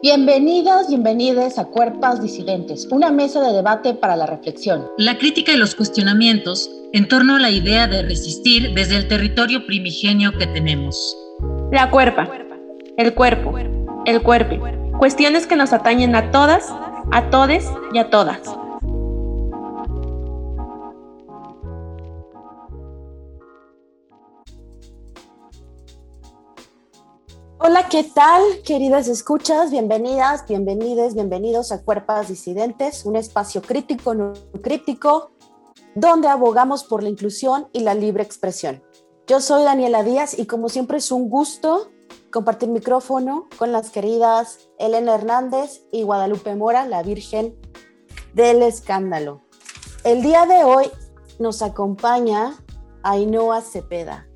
Bienvenidas, bienvenidas a Cuerpas Disidentes, una mesa de debate para la reflexión. La crítica y los cuestionamientos en torno a la idea de resistir desde el territorio primigenio que tenemos. La cuerpa, el cuerpo, el cuerpo, cuestiones que nos atañen a todas, a todes y a todas. Hola, ¿qué tal, queridas escuchas? Bienvenidas, bienvenides, bienvenidos a Cuerpas Disidentes, un espacio crítico, no crítico, donde abogamos por la inclusión y la libre expresión. Yo soy Daniela Díaz y como siempre es un gusto compartir micrófono con las queridas Elena Hernández y Guadalupe Mora, la Virgen del Escándalo. El día de hoy nos acompaña Ainhoa Cepeda.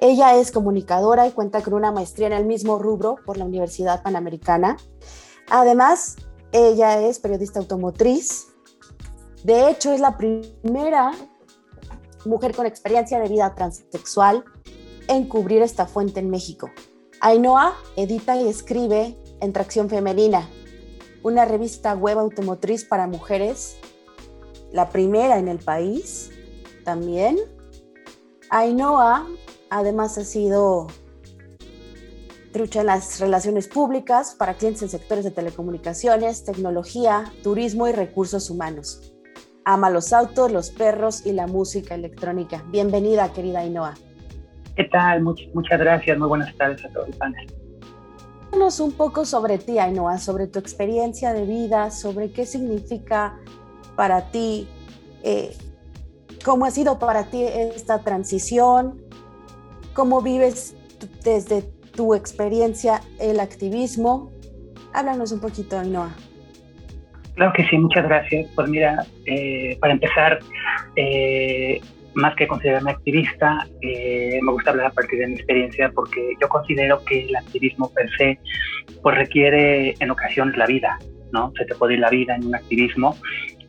Ella es comunicadora y cuenta con una maestría en el mismo rubro por la Universidad Panamericana. Además, ella es periodista automotriz. De hecho, es la primera mujer con experiencia de vida transexual en cubrir esta fuente en México. Ainhoa edita y escribe en Tracción Femenina, una revista web automotriz para mujeres, la primera en el país también. Ainhoa Además ha sido trucha en las relaciones públicas para clientes en sectores de telecomunicaciones, tecnología, turismo y recursos humanos. Ama los autos, los perros y la música electrónica. Bienvenida, querida Ainhoa. ¿Qué tal? muchas gracias. Muy buenas tardes a todos el panel. Háblanos un poco sobre ti, Ainhoa, sobre tu experiencia de vida, sobre qué significa para ti, eh, cómo ha sido para ti esta transición, cómo vives desde tu experiencia el activismo. Háblanos un poquito, Ainhoa. Claro que sí, muchas gracias. Pues mira, eh, para empezar, eh, más que considerarme activista, eh, me gusta hablar a partir de mi experiencia porque yo considero que el activismo per se pues requiere en ocasiones la vida, ¿no? Se te puede ir la vida en un activismo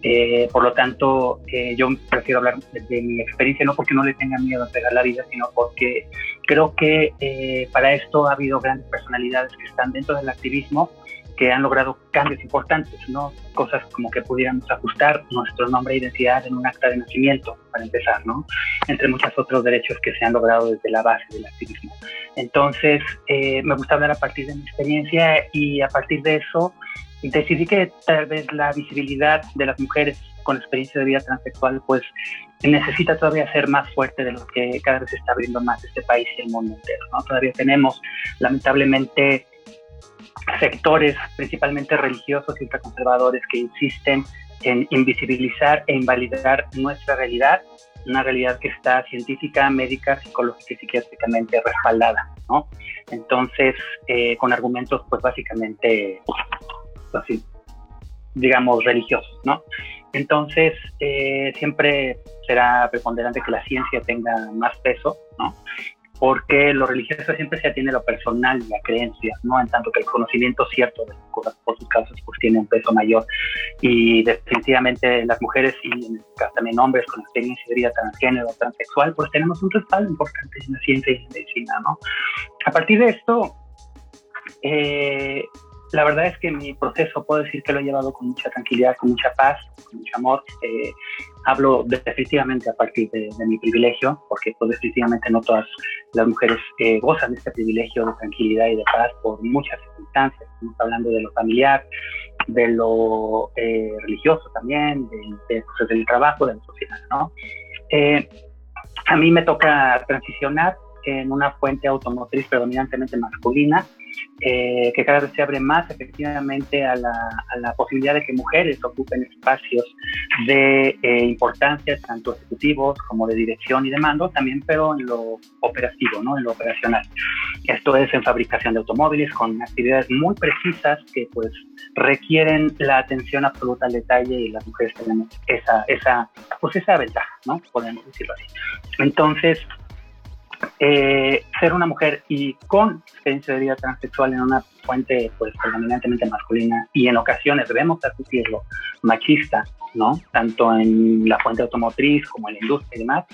eh, por lo tanto, eh, yo prefiero hablar de, mi experiencia, no porque no le tenga miedo a pegar la vida, sino porque creo que eh, para esto ha habido grandes personalidades que están dentro del activismo que han logrado cambios importantes, ¿no? Cosas como que pudiéramos ajustar nuestro nombre e identidad en un acta de nacimiento, para empezar, ¿no? Entre muchos otros derechos que se han logrado desde la base del activismo. Entonces, me gusta hablar a partir de mi experiencia y a partir de eso decidí que tal vez la visibilidad de las mujeres con experiencia de vida transexual pues necesita todavía ser más fuerte de lo que cada vez se está abriendo más este país y el mundo entero. ¿no? Todavía tenemos lamentablemente sectores principalmente religiosos y ultraconservadores que insisten en invisibilizar e invalidar nuestra realidad, una realidad que está científica, médica, psicológica y psiquiátricamente respaldada, ¿no? Entonces, eh, con argumentos pues básicamente así, digamos, religiosos, ¿no? Entonces, eh, siempre será preponderante que la ciencia tenga más peso, ¿no? Porque lo religioso siempre se atiene a lo personal, la creencia, ¿no? En tanto que el conocimiento cierto de cosas por sus casos, pues tiene un peso mayor. Y definitivamente las mujeres y en este también hombres con experiencia de vida transgénero, transexual, pues tenemos un respaldo importante en la ciencia y en la medicina, ¿no? A partir de esto, eh, la verdad es que mi proceso puedo decir que lo he llevado con mucha tranquilidad, con mucha paz, con mucho amor. Eh, hablo definitivamente a partir de, mi privilegio, porque pues definitivamente no todas las mujeres eh, gozan de este privilegio de tranquilidad y de paz por muchas circunstancias. Estamos hablando de lo familiar, de lo eh, religioso también, de, pues, del trabajo, de la sociedad. ¿no? a mí me toca transicionar en una fuente automotriz predominantemente masculina, eh, que cada vez se abre más efectivamente a la, a la posibilidad de que mujeres ocupen espacios de eh, importancia, tanto ejecutivos como de dirección y de mando, también pero en lo operativo, ¿no? en lo operacional. Esto es en fabricación de automóviles con actividades muy precisas que pues requieren la atención absoluta al detalle y las mujeres tenemos esa, esa, pues esa ventaja, ¿no? podemos decirlo así. Entonces, eh, ser una mujer y con experiencia de vida transexual en una fuente pues predominantemente masculina y en ocasiones debemos admitirlo machista, ¿no? Tanto en la fuente automotriz como en la industria y demás,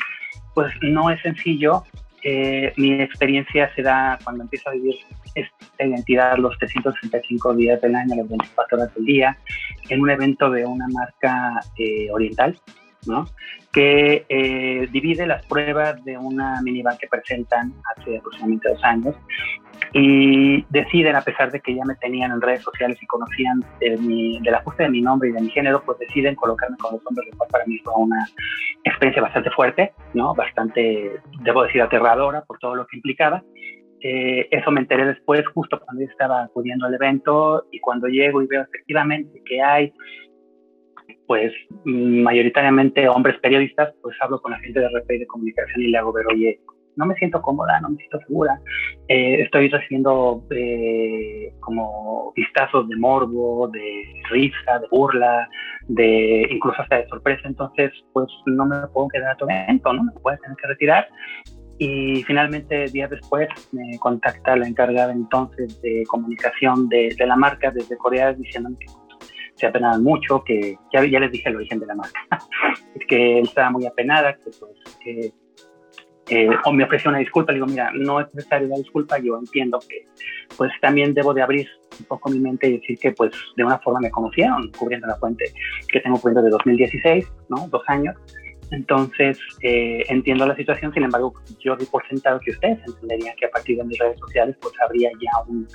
pues no es sencillo eh, mi experiencia se da cuando empiezo a vivir esta identidad los 365 días del año, las 24 horas del día, en un evento de una marca eh, oriental, ¿no? que eh, divide las pruebas de una minivan que presentan hace aproximadamente dos años y deciden, a pesar de que ya me tenían en redes sociales y conocían de mi, del ajuste de mi nombre y de mi género, pues deciden colocarme con los hombres, lo cual para mí fue una experiencia bastante fuerte, ¿no? bastante, debo decir, aterradora por todo lo que implicaba. Eh, eso me enteré después, justo cuando yo estaba acudiendo al evento y cuando llego y veo efectivamente que hay pues mayoritariamente hombres periodistas, pues hablo con la gente de RP de comunicación y le hago ver, oye, no me siento cómoda, no me siento segura. Eh, estoy recibiendo eh, como vistazos de morbo, de risa, de burla, de incluso hasta de sorpresa. Entonces, pues no me puedo quedar a tu evento, ¿no? Me puedo tener que retirar. Y finalmente, días después, me contacta la encargada entonces de comunicación de, de la marca desde Corea diciéndome que se apenaban mucho, que ya, ya les dije el origen de la marca, es que él estaba muy apenada, que pues que eh, o me ofreció una disculpa, le digo, mira, no es necesario la disculpa, yo entiendo que pues también debo de abrir un poco mi mente y decir que pues de una forma me conocieron cubriendo la fuente que tengo cubriendo de 2016, ¿no? Dos años. Entonces, eh, entiendo la situación, sin embargo, yo di por sentado que ustedes entenderían que a partir de mis redes sociales pues habría ya un,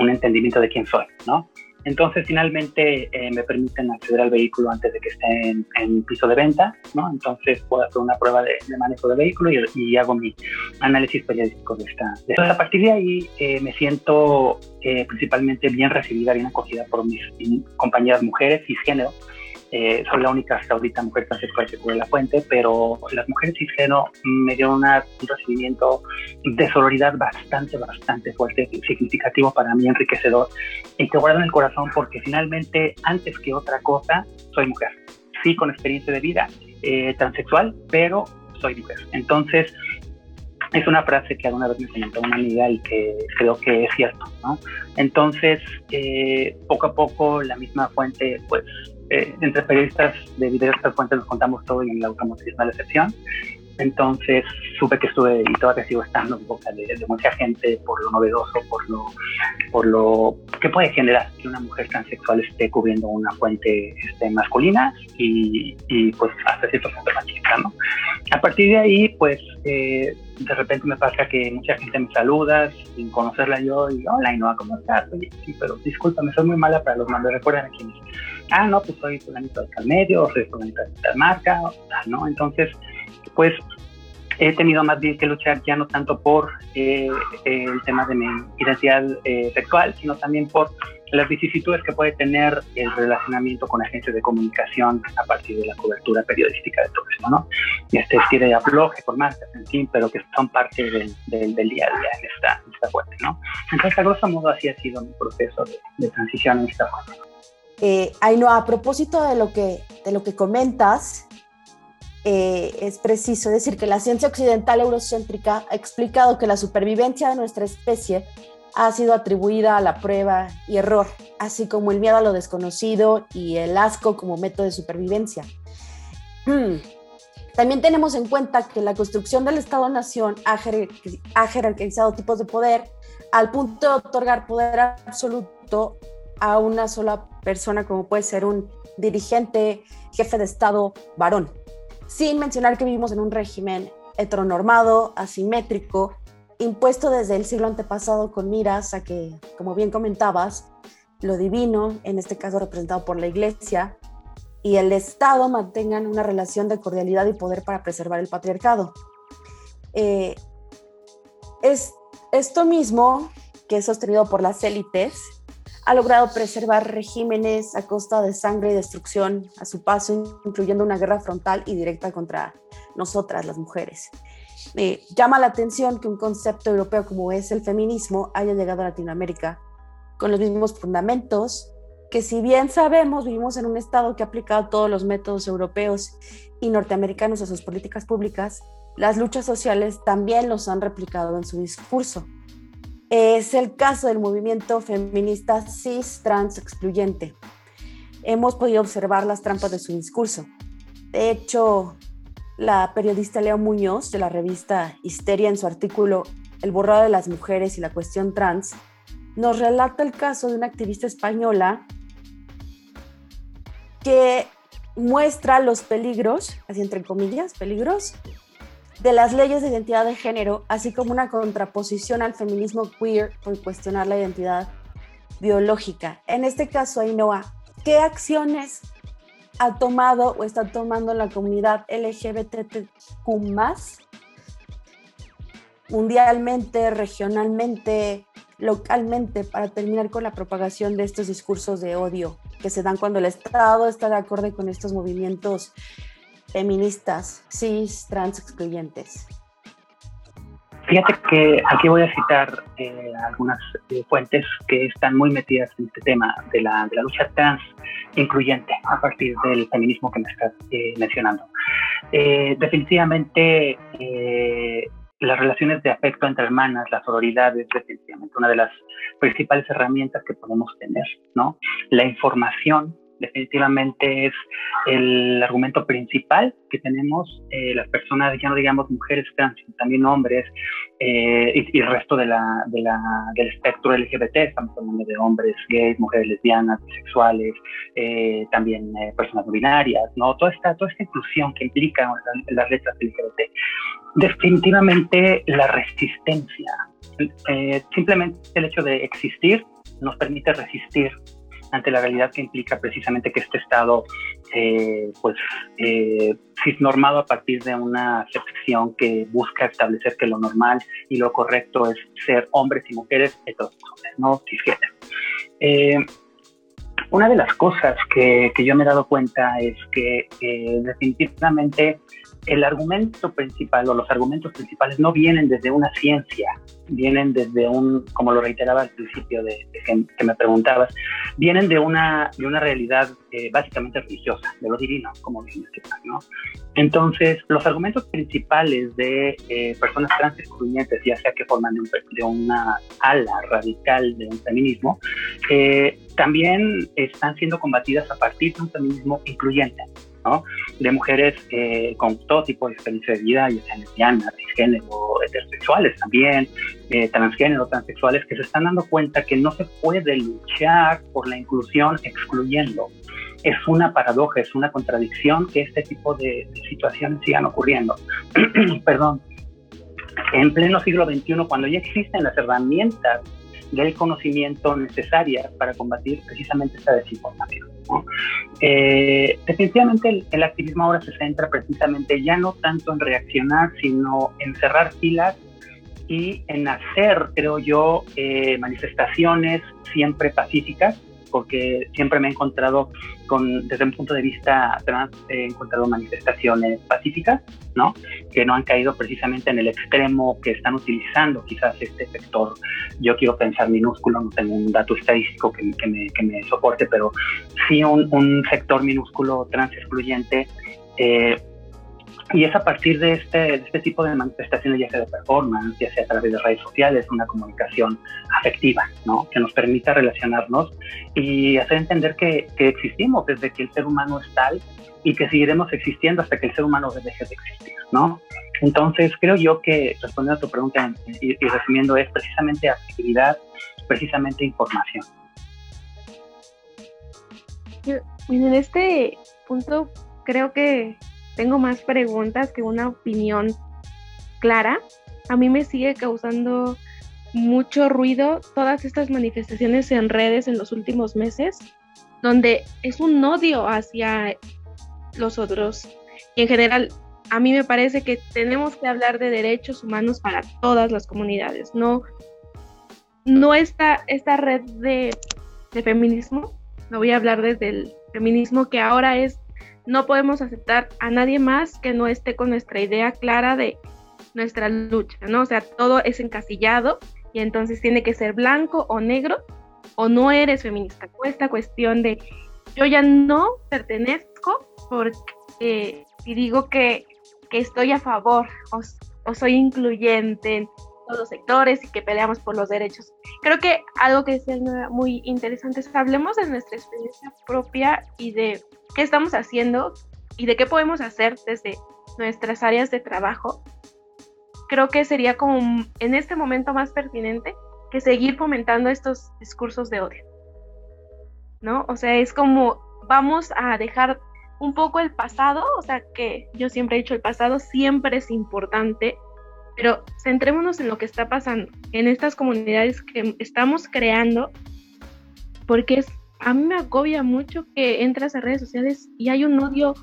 un entendimiento de quién soy, ¿no? Entonces, finalmente eh, me permiten acceder al vehículo antes de que esté en, piso de venta, ¿no? Entonces puedo hacer una prueba de, manejo de vehículo y, hago mi análisis periódico de esta. Entonces, a partir de ahí eh, me siento eh, principalmente bien recibida, bien acogida por mis compañeras mujeres y género eh, soy la única hasta ahorita mujer transexual que cubre la fuente, pero las mujeres cisgénero me dieron un recibimiento de sororidad bastante, bastante fuerte, significativo para mí, enriquecedor, y que guardo en el corazón porque finalmente, antes que otra cosa, soy mujer. Sí, con experiencia de vida eh, transexual, pero soy mujer. Entonces, es una frase que alguna vez me comentó una amiga y que creo que es cierto. Entonces, eh, poco a poco la misma fuente, pues, eh, entre periodistas de diversas fuentes nos contamos todo y en la automotriz no la excepción. Entonces supe que estuve y todavía sigo estando en boca de, mucha gente por lo novedoso, por lo, por lo que puede generar que una mujer transexual esté cubriendo una fuente este, masculina y, y, pues hasta cierto punto machista, ¿no? A partir de ahí, pues eh, de repente me pasa que mucha gente me saluda sin conocerla yo y hola no ¿cómo estás? Oye, sí, pero discúlpame, soy muy mala para los nombres, recuerden a quiénes. Ah, no, pues soy fulanito de tal medio, soy fulanito de tal marca, ¿no? Entonces, pues he tenido más bien que luchar ya no tanto por eh, el tema de mi identidad eh, sexual, sino también por las vicisitudes que puede tener el relacionamiento con agencias de comunicación a partir de la cobertura periodística de todo esto, ¿no? Este estilo de afloje con marcas, en fin, pero que son parte del, del, día a día en esta, esta fuente, ¿no? Entonces, a grosso modo, así ha sido mi proceso de, de transición en esta fuente. Eh, Ainhoa, a propósito de lo que, de lo que comentas, eh, es preciso decir que la ciencia occidental eurocéntrica ha explicado que la supervivencia de nuestra especie ha sido atribuida a la prueba y error, así como el miedo a lo desconocido y el asco como método de supervivencia. Hmm. También tenemos en cuenta que la construcción del Estado-Nación ha jerarquizado tipos de poder al punto de otorgar poder absoluto a una sola persona, como puede ser un dirigente, jefe de Estado varón sin mencionar que vivimos en un régimen heteronormado, asimétrico, impuesto desde el siglo antepasado con miras a que, como bien comentabas, lo divino, en este caso representado por la Iglesia, y el Estado mantengan una relación de cordialidad y poder para preservar el patriarcado. Eh, es esto mismo que es sostenido por las élites ha logrado preservar regímenes a costa de sangre y destrucción a su paso, incluyendo una guerra frontal y directa contra nosotras, las mujeres. Eh, llama la atención que un concepto europeo como es el feminismo haya llegado a Latinoamérica con los mismos fundamentos, que si bien sabemos vivimos en un Estado que ha aplicado todos los métodos europeos y norteamericanos a sus políticas públicas, las luchas sociales también los han replicado en su discurso. Es el caso del movimiento feminista cis trans excluyente. Hemos podido observar las trampas de su discurso. De hecho, la periodista Leo Muñoz de la revista Histeria en su artículo El borrado de las mujeres y la cuestión trans, nos relata el caso de una activista española que muestra los peligros, así entre comillas, peligros, de las leyes de identidad de género, así como una contraposición al feminismo queer por cuestionar la identidad biológica. En este caso, Ainhoa, ¿qué acciones ha tomado o está tomando la comunidad LGBTQ mundialmente, regionalmente, localmente para terminar con la propagación de estos discursos de odio que se dan cuando el Estado está de acuerdo con estos movimientos feministas, cis, trans excluyentes. Fíjate que aquí voy a citar eh, algunas eh, fuentes que están muy metidas en este tema de la, de la lucha trans incluyente a partir del feminismo que me estás eh, mencionando. definitivamente las relaciones de afecto entre hermanas, la sororidad es definitivamente una de las principales herramientas que podemos tener, ¿no? La información definitivamente es el argumento principal que tenemos eh, las personas, ya no digamos mujeres trans, sino también hombres eh, y, el resto de del espectro LGBT, estamos hablando de hombres gays, mujeres lesbianas, bisexuales, eh, también personas binarias, ¿no? Toda esta, toda esta inclusión que implica las letras LGBT. Definitivamente la resistencia, simplemente el hecho de existir nos permite resistir ante la realidad que implica precisamente que este Estado, eh, pues, eh, normado a partir de una acepción que busca establecer que lo normal y lo correcto es ser hombres y mujeres heterosexuales, no cisgénero. Eh, una de las cosas que, yo me he dado cuenta es que eh, definitivamente el argumento principal o los argumentos principales no vienen desde una ciencia, vienen desde un, como lo reiteraba al principio de, que, me preguntabas, vienen de una, de una realidad eh, básicamente religiosa, de lo divino, como bien ¿no? Entonces, los argumentos principales de eh, personas trans excluyentes, ya sea que forman de, una ala radical de un feminismo, eh, también están siendo combatidas a partir de un feminismo incluyente de mujeres eh, con todo tipo de experiencia de vida, ya sean lesbianas, cisgénero, heterosexuales también, eh, transgénero, transexuales, que se están dando cuenta que no se puede luchar por la inclusión excluyendo. Es una paradoja, es una contradicción que este tipo de, situaciones sigan ocurriendo. Perdón. En pleno siglo XXI, cuando ya existen las herramientas del conocimiento necesarias para combatir precisamente esta Eh, definitivamente el, activismo ahora se centra precisamente ya no tanto en reaccionar, sino en cerrar filas y en hacer, creo yo, eh, manifestaciones siempre pacíficas porque siempre me he encontrado con, desde un punto de vista trans, he encontrado manifestaciones pacíficas, ¿no? Que no han caído precisamente en el extremo que están utilizando quizás este sector. Yo quiero pensar minúsculo, no tengo un dato estadístico que, me, soporte, pero sí un, un sector minúsculo trans excluyente eh, y es a partir de este, este tipo de manifestaciones, ya sea de performance, ya sea a través de redes sociales, una comunicación afectiva, ¿no? Que nos permita relacionarnos y hacer entender que, que existimos desde que el ser humano es tal y que seguiremos existiendo hasta que el ser humano deje de existir, ¿no? Entonces, creo yo que respondiendo a tu pregunta y, y resumiendo es precisamente actividad, precisamente información. en este punto creo que tengo más preguntas que una opinión clara. A mí me sigue causando mucho ruido todas estas manifestaciones en redes en los últimos meses, donde es un odio hacia los otros. Y en general, a mí me parece que tenemos que hablar de derechos humanos para todas las comunidades, no, no esta, esta red de, de feminismo, no voy a hablar desde el feminismo que ahora es no podemos aceptar a nadie más que no esté con nuestra idea clara de nuestra lucha, ¿no? O sea, todo es encasillado y entonces tiene que ser blanco o negro o no eres feminista. Esta cuestión de yo ya no pertenezco porque si digo que, estoy a favor o, o soy incluyente en todos los sectores y que peleamos por los derechos. Creo que algo que es muy interesante es hablemos de nuestra experiencia propia y de qué estamos haciendo y de qué podemos hacer desde nuestras áreas de trabajo, creo que sería como en este momento más pertinente que seguir fomentando estos discursos de odio. ¿No? O sea, es como vamos a dejar un poco el pasado, o sea, que yo siempre he dicho el pasado siempre es importante, pero centrémonos en lo que está pasando, en estas comunidades que estamos creando, porque es, a mí me agobia mucho que entras a redes sociales y hay un odio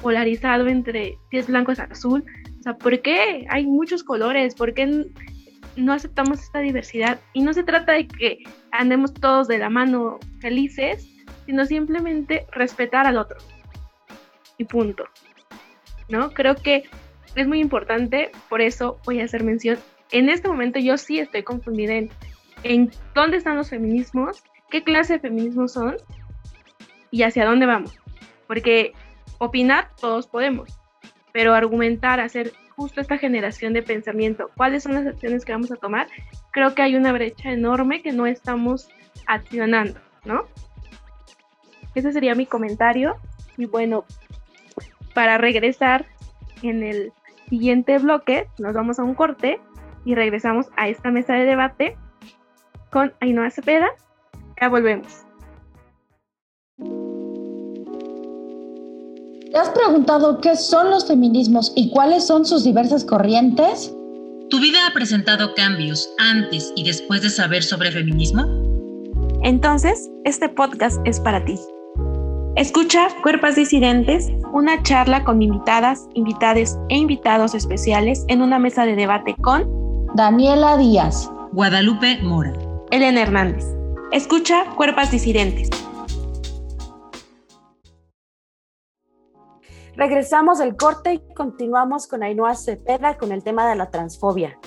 polarizado entre si es blanco es azul, o sea, ¿por qué hay muchos colores? ¿Por qué no aceptamos esta diversidad? Y no se trata de que andemos todos de la mano felices, sino simplemente respetar al otro. Y punto. ¿No? Creo que es muy importante, por eso voy a hacer mención. En este momento yo sí estoy confundida en, dónde están los feminismos, qué clase de feminismos son y hacia dónde vamos. Porque opinar todos podemos, pero argumentar, hacer justo esta generación de pensamiento, cuáles son las acciones que vamos a tomar, creo que hay una brecha enorme que no estamos accionando, ¿no? Ese sería mi comentario. Y bueno, para regresar en el siguiente bloque, nos vamos a un corte y regresamos a esta mesa de debate con Ainhoa Cepeda. Ya volvemos. ¿Te has preguntado qué son los feminismos y cuáles son sus diversas corrientes? ¿Tu vida ha presentado cambios antes y después de saber sobre feminismo? Entonces, este podcast es para ti. Escucha Cuerpas Disidentes, una charla con invitadas, invitades e invitados especiales en una mesa de debate con Daniela Díaz, Guadalupe Mora, Elena Hernández. Escucha Cuerpas Disidentes. Regresamos del corte y continuamos con Ainhoa Cepeda con el tema de la transfobia.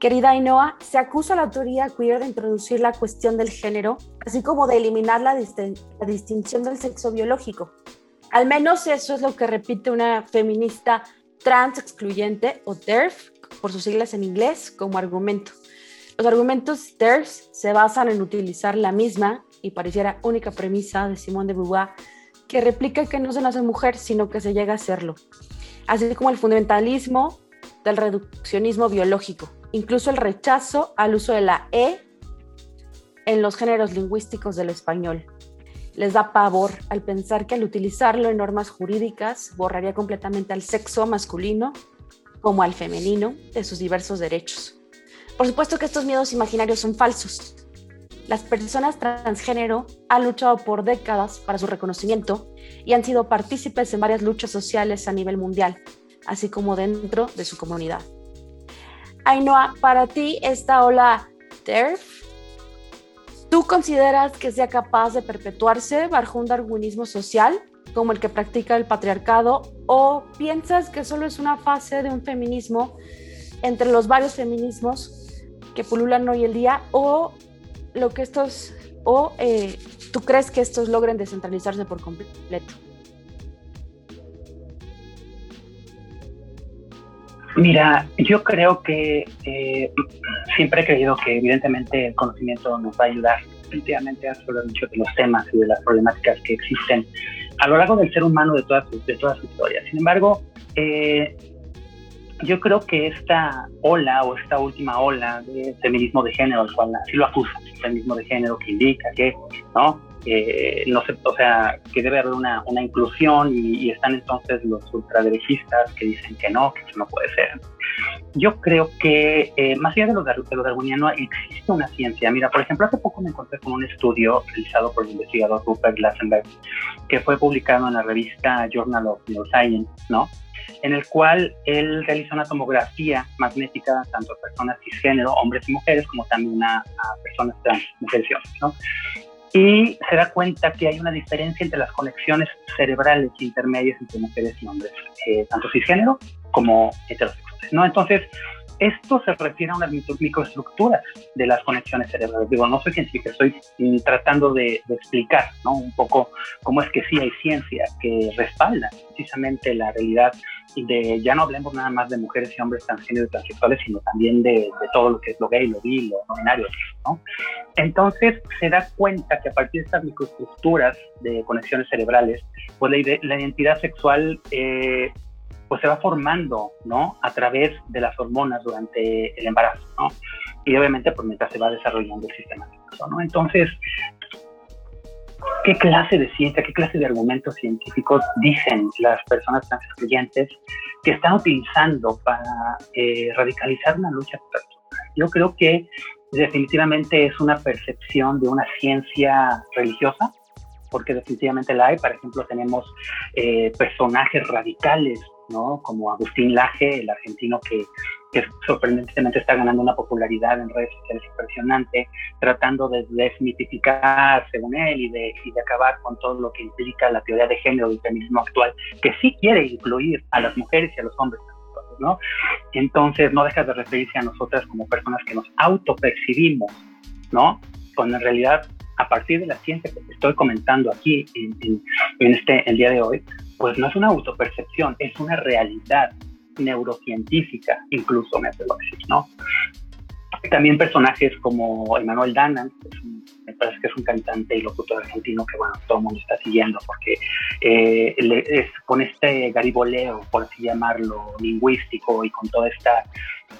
Querida Ainhoa, se acusa a la autoría queer de introducir la cuestión del género, así como de eliminar la, distinción del sexo biológico. Al menos eso es lo que repite una feminista trans excluyente, o TERF, por sus siglas en inglés, como argumento. Los argumentos TERF se basan en utilizar la misma y pareciera única premisa de Simone de Beauvoir, que replica que no se nace mujer, sino que se llega a serlo, así como el fundamentalismo del reduccionismo biológico incluso el rechazo al uso de la E en los géneros lingüísticos del español. Les da pavor al pensar que al utilizarlo en normas jurídicas borraría completamente al sexo masculino como al femenino de sus diversos derechos. Por supuesto que estos miedos imaginarios son falsos. Las personas transgénero han luchado por décadas para su reconocimiento y han sido partícipes en varias luchas sociales a nivel mundial, así como dentro de su comunidad. Ainhoa, para ti esta ola TERF, ¿tú consideras que sea capaz de perpetuarse bajo un darwinismo social como el que practica el patriarcado o piensas que solo es una fase de un feminismo entre los varios feminismos que pululan hoy el día o lo que estos o eh, tú crees que estos logren descentralizarse por completo? Mira, yo creo que eh, siempre he creído que evidentemente el conocimiento nos va a ayudar definitivamente a resolver muchos de los temas y de las problemáticas que existen a lo largo del ser humano de toda su, de toda su historia. Sin embargo, eh, yo creo que esta ola o esta última ola de feminismo de género, al cual así lo acusa, feminismo de género que indica que, ¿no? No sé, o sea, que debe haber una, una inclusión y, están entonces los ultraderechistas que dicen que no, que eso no puede ser. Yo creo que eh, más allá de lo, de lo darwiniano existe una ciencia. Mira, por ejemplo, hace poco me encontré con un estudio realizado por el investigador Rupert Glassenberg que fue publicado en la revista Journal of Neuroscience, ¿no? en el cual él realiza una tomografía magnética tanto a personas cisgénero, hombres y mujeres, como también a, a personas trans, mujeres y hombres, ¿no? Y se da cuenta que hay una diferencia entre las conexiones cerebrales intermedias entre mujeres y hombres, eh, tanto cisgénero como heterosexuales. ¿no? Entonces, esto se refiere a unas microestructuras de las conexiones cerebrales. Digo, no soy científico, estoy mm, tratando de, explicar ¿no? un poco cómo es que sí hay ciencia que respalda precisamente la realidad de, ya no hablemos nada más de mujeres y hombres transgénero y transexuales, sino también de, de, todo lo que es lo gay, lo bi, lo no binario. ¿no? Entonces se da cuenta que a partir de estas microestructuras de conexiones cerebrales, pues la, la identidad sexual eh, pues se va formando, ¿no? A través de las hormonas durante el embarazo, ¿no? Y obviamente, pues mientras se va desarrollando el sistema nervioso, ¿no? Entonces, ¿qué clase de ciencia, qué clase de argumentos científicos dicen las personas trans excluyentes que están utilizando para eh, radicalizar una lucha Yo creo que definitivamente es una percepción de una ciencia religiosa, porque definitivamente la hay. Por ejemplo, tenemos eh, personajes radicales, ¿no? Como Agustín Laje, el argentino que, sorprendentemente está ganando una popularidad en redes sociales impresionante, tratando de desmitificar, según él, y de, acabar con todo lo que implica la teoría de género del feminismo actual, que sí quiere incluir a las mujeres y a los hombres ¿no? Entonces no deja de referirse a nosotras como personas que nos autopercibimos, ¿no? Cuando en realidad, a partir de la ciencia que estoy comentando aquí en, este, el día de hoy, pues no es una autopercepción, es una realidad neurocientífica, incluso me. También personajes como Emanuel Danan, me parece que es un cantante y locutor argentino que, todo el mundo está siguiendo porque eh, es, con este gariboleo, por así llamarlo, lingüístico y con toda esta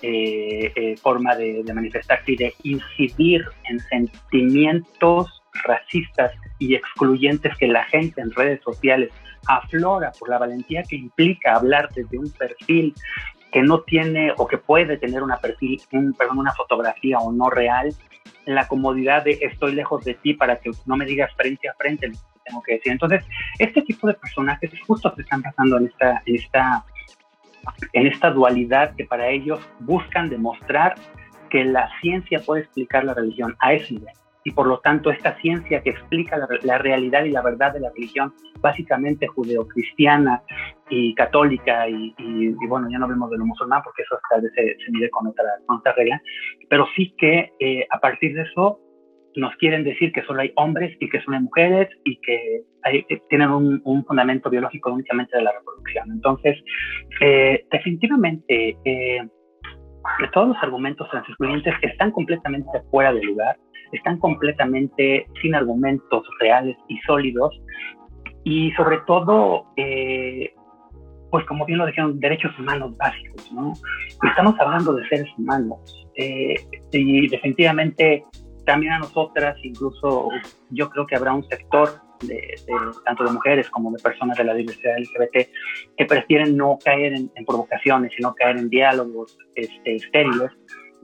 eh, eh, forma de, de manifestarse y de incidir en sentimientos racistas y excluyentes que la gente en redes sociales aflora por la valentía que implica hablar desde un perfil que no tiene o que puede tener una perfil, un, perdón, una fotografía o no real, la comodidad de estoy lejos de ti para que no me digas frente a frente lo que tengo que decir. Entonces, este tipo de personajes justo se están pasando en esta, en esta, en esta dualidad que para ellos buscan demostrar que la ciencia puede explicar la religión a ese nivel y por lo tanto esta ciencia que explica la, realidad y la verdad de la religión, básicamente judeocristiana y católica, y, bueno, ya no vemos de lo musulmán porque eso hasta se, se mide con otra, regla, pero sí que eh, a partir de eso nos quieren decir que solo hay hombres y que solo hay mujeres y que eh, tienen un, fundamento biológico únicamente de la reproducción. Entonces, eh, definitivamente, todos los argumentos transexcluyentes están completamente fuera de lugar están completamente sin argumentos reales y sólidos y sobre todo, eh, pues como bien lo dijeron, derechos humanos básicos, ¿no? Estamos hablando de seres humanos eh, y definitivamente también a nosotras, incluso yo creo que habrá un sector tanto de mujeres como de personas de la diversidad LGBT que prefieren no caer en, provocaciones y no caer en diálogos este, estériles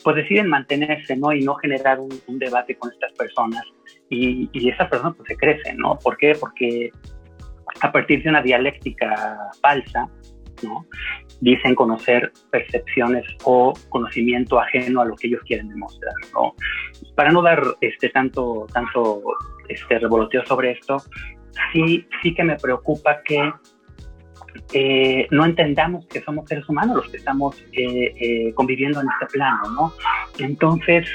pues deciden mantenerse, ¿no? Y no generar un, debate con estas personas. Y, y, esas personas pues se crecen, ¿no? ¿Por qué? Porque a partir de una dialéctica falsa, ¿no? Dicen conocer percepciones o conocimiento ajeno a lo que ellos quieren demostrar, ¿no? Para no dar este tanto, tanto este revoloteo sobre esto, sí, sí que me preocupa que eh, no entendamos que somos seres humanos los que estamos eh, eh, conviviendo en este plano, ¿no? Entonces,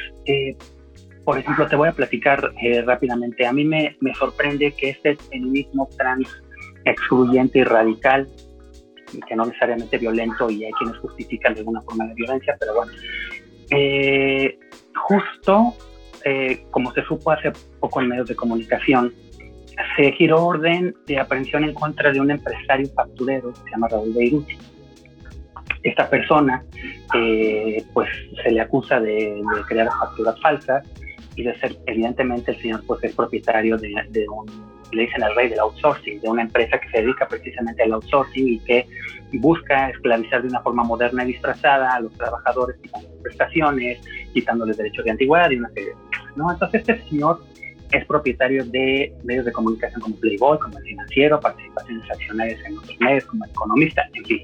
por ejemplo, te voy a platicar rápidamente. A mí me, me, sorprende que este feminismo trans excluyente y radical, que no necesariamente violento, y hay quienes justifican de alguna forma la violencia, pero bueno, justo como se supo hace poco en medios de comunicación, se giró orden de aprehensión en contra de un empresario facturero que se llama Raúl Beiruti. Esta persona, eh, pues se le acusa de, crear facturas falsas y de ser, evidentemente, el señor pues es propietario de, un, le dicen al rey del outsourcing, de una empresa que se dedica precisamente al outsourcing y que busca esclavizar de una forma moderna y disfrazada a los trabajadores quitando prestaciones, quitándoles derechos de antigüedad y una serie de cosas, ¿no? Entonces este señor es propietario de medios de comunicación como Playboy, como El Financiero, participaciones accionarias en otros medios, como El Economista, en fin.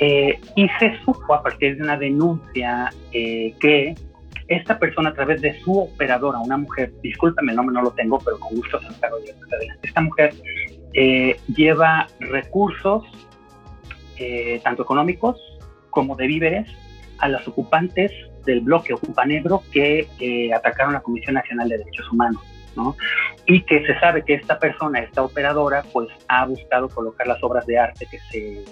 Eh, y se supo a partir de una denuncia eh, que esta persona a través de su operadora, una mujer, discúlpame el nombre, no lo tengo, pero con gusto se lo hago. Esta mujer eh, lleva recursos, tanto económicos como de víveres, a los ocupantes del bloque Ocupa Negro que atacaron la Comisión Nacional de Derechos Humanos. Y que se sabe que esta persona, esta operadora, pues ha buscado colocar las obras de arte que se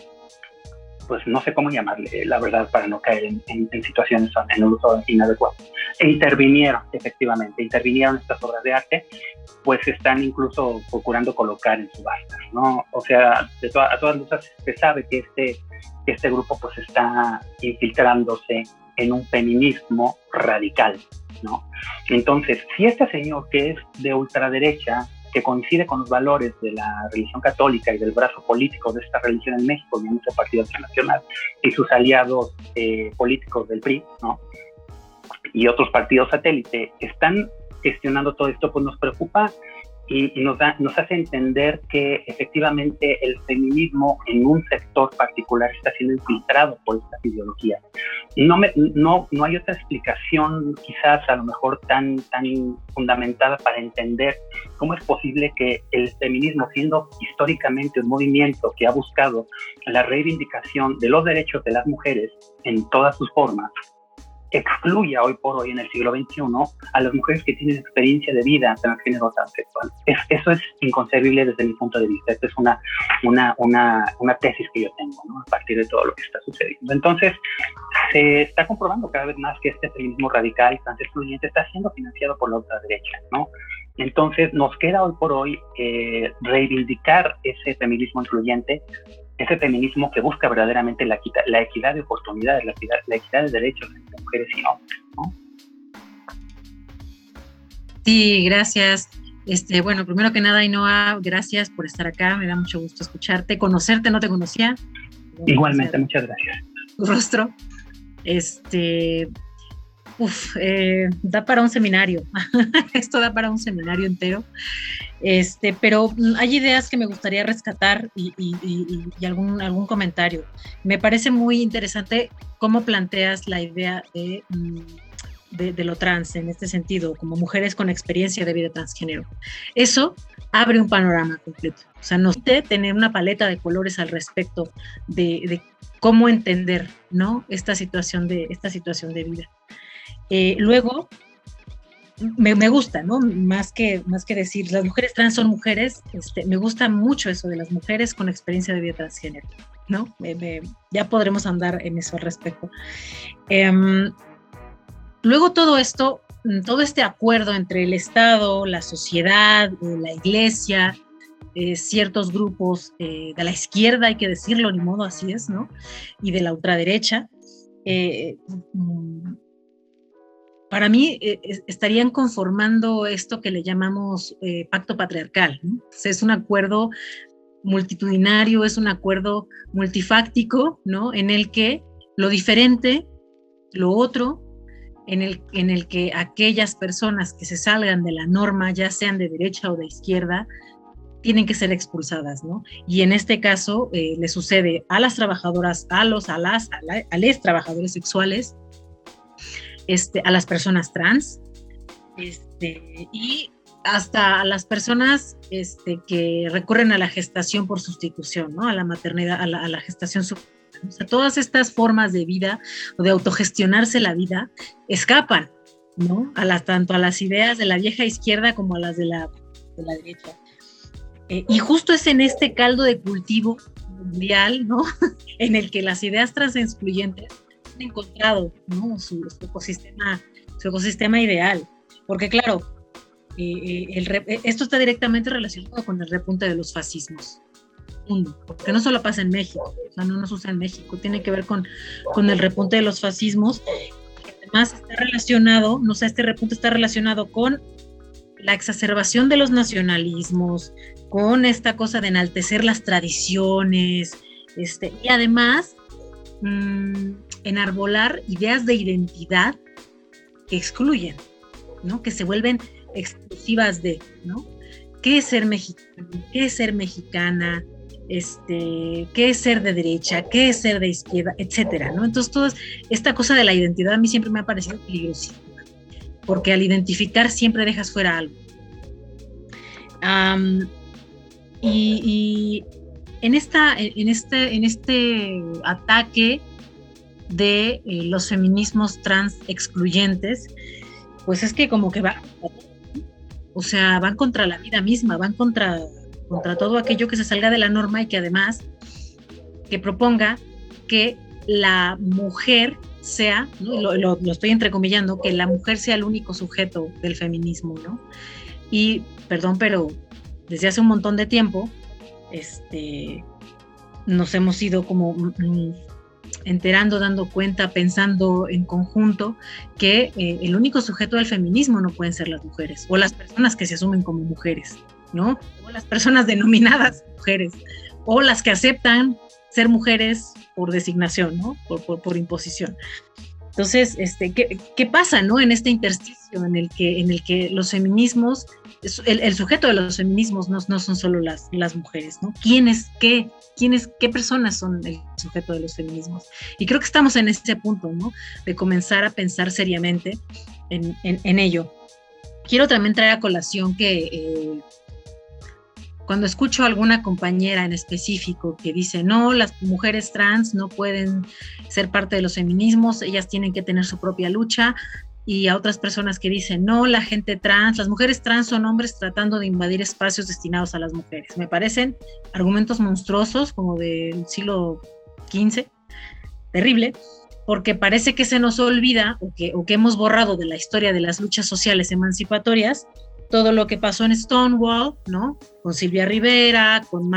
pues no sé cómo llamarle, la verdad, para no caer en, en, situaciones en el uso inadecuado. E intervinieron, efectivamente, intervinieron estas obras de arte, pues están incluso procurando colocar en subastas, ¿no? O sea, de a todas luces se sabe que este, que este grupo pues está infiltrándose en un feminismo radical, ¿no? Entonces, si este señor que es de ultraderecha que coincide con los valores de la religión católica y del brazo político de esta religión en México, y el Partido Nacional, y sus aliados eh, políticos del PRI, ¿no? y otros partidos satélite, están gestionando todo esto, pues nos preocupa y, nos, da, nos hace entender que efectivamente el feminismo en un sector particular está siendo infiltrado por estas ideologías. No, me, no, no hay otra explicación quizás a lo mejor tan, tan fundamentada para entender cómo es posible que el feminismo, siendo históricamente un movimiento que ha buscado la reivindicación de los derechos de las mujeres en todas sus formas, excluya hoy por hoy en el siglo XXI a las mujeres que tienen experiencia de vida transgénero transexual. Es, eso es inconcebible desde mi punto de vista. Esta es una, una, una, una tesis que yo tengo ¿no? a partir de todo lo que está sucediendo. Entonces, se está comprobando cada vez más que este feminismo radical transexcluyente está siendo financiado por la ultraderecha. ¿no? Entonces, nos queda hoy por hoy eh, reivindicar ese feminismo incluyente ese feminismo que busca verdaderamente la, la equidad de oportunidades, la equidad, la equidad de derechos entre mujeres y hombres. ¿no? Sí, gracias. Este, bueno, primero que nada, Ainoa, gracias por estar acá. Me da mucho gusto escucharte, conocerte, no te conocía. Igualmente, muchas gracias. Tu rostro. Este, uf, eh, da para un seminario. Esto da para un seminario entero. Este, pero hay ideas que me gustaría rescatar y, algún, algún comentario. Me parece muy interesante cómo planteas la idea mm, de, de, lo trans en este sentido, como mujeres con experiencia de vida transgénero. Eso abre un panorama completo. O sea, nos te tener una paleta de colores al respecto de, de, cómo entender, ¿no? Esta situación de, esta situación de vida. Eh, luego, me, gusta, ¿no? Más que, más que decir, las mujeres trans son mujeres, este, me gusta mucho eso de las mujeres con experiencia de vida transgénero, ¿no? ya podremos andar en eso al respecto. Em, luego todo esto, todo este acuerdo entre el Estado, la sociedad, eh, la iglesia, eh, ciertos grupos de la izquierda, hay que decirlo, ni modo, así es, ¿no? Y de la ultraderecha, para mí eh, estarían conformando esto que le llamamos eh, pacto patriarcal. es un acuerdo multitudinario, es un acuerdo multifáctico, ¿no? En el que lo diferente, lo otro, en el, en el que aquellas personas que se salgan de la norma, ya sean de derecha o de izquierda, tienen que ser expulsadas, ¿no? Y en este caso eh, le sucede a las trabajadoras, a los, a las, a, a los trabajadores sexuales, este, a las personas trans este, y hasta a las personas este, que recurren a la gestación por sustitución, ¿no? a la maternidad, a la, gestación o sea, todas estas formas de vida o de autogestionarse la vida escapan, ¿no? A las, tanto a las ideas de la vieja izquierda como a las de la, de la derecha. Eh, y justo es en este caldo de cultivo mundial, ¿no? en el que las ideas transexcluyentes encontrado su, ecosistema, su ecosistema ideal. Porque claro, eh, eh, eh, esto está directamente relacionado con el repunte de los fascismos. Porque no solo pasa en México, o sea, no nos usa en México, tiene que ver con, con el repunte de los fascismos, además está relacionado, no sé, este repunte está relacionado con la exacerbación de los nacionalismos, con esta cosa de enaltecer las tradiciones, este, y además mmm, enarbolar ideas de identidad que excluyen, ¿no? Que se vuelven exclusivas de, ¿no? ¿Qué es ser mexicano? ¿Qué es ser mexicana? Este, qué es ser de derecha, qué es ser de izquierda, etcétera, ¿no? Entonces, toda esta cosa de la identidad a mí siempre me ha parecido peligrosísima, porque al identificar siempre dejas fuera algo. y, en, esta, en, este, en este ataque de eh, los feminismos trans excluyentes, pues es que como que va, o sea, van contra la vida misma, van contra, contra todo aquello que se salga de la norma y que además que proponga que la mujer sea, lo, estoy entrecomillando, que la mujer sea el único sujeto del feminismo, ¿no? Y, perdón, pero desde hace un montón de tiempo, este, nos hemos ido como mm, mm, enterando, dando cuenta, pensando en conjunto que eh, el único sujeto del feminismo no pueden ser las mujeres o las personas que se asumen como mujeres, ¿no? O las personas denominadas mujeres o las que aceptan ser mujeres por designación, ¿no? Por, imposición. Entonces, este, ¿qué, pasa, no? En este intersticio en el que, en el que los feminismos, el, sujeto de los feminismos no, no, son solo las, las mujeres, ¿no? ¿Quiénes, qué, quiénes, qué personas son el sujeto de los feminismos? Y creo que estamos en ese punto, ¿no? De comenzar a pensar seriamente en, ello. Quiero también traer a colación que eh, cuando escucho a alguna compañera en específico que dice, no, las mujeres trans no pueden ser parte de los feminismos, ellas tienen que tener su propia lucha, y a otras personas que dicen, no, la gente trans, las mujeres trans son hombres tratando de invadir espacios destinados a las mujeres. Me parecen argumentos monstruosos como del siglo XV, terrible, porque parece que se nos olvida o que, o que hemos borrado de la historia de las luchas sociales emancipatorias todo lo que pasó en Stonewall, ¿no? Con Silvia Rivera, con,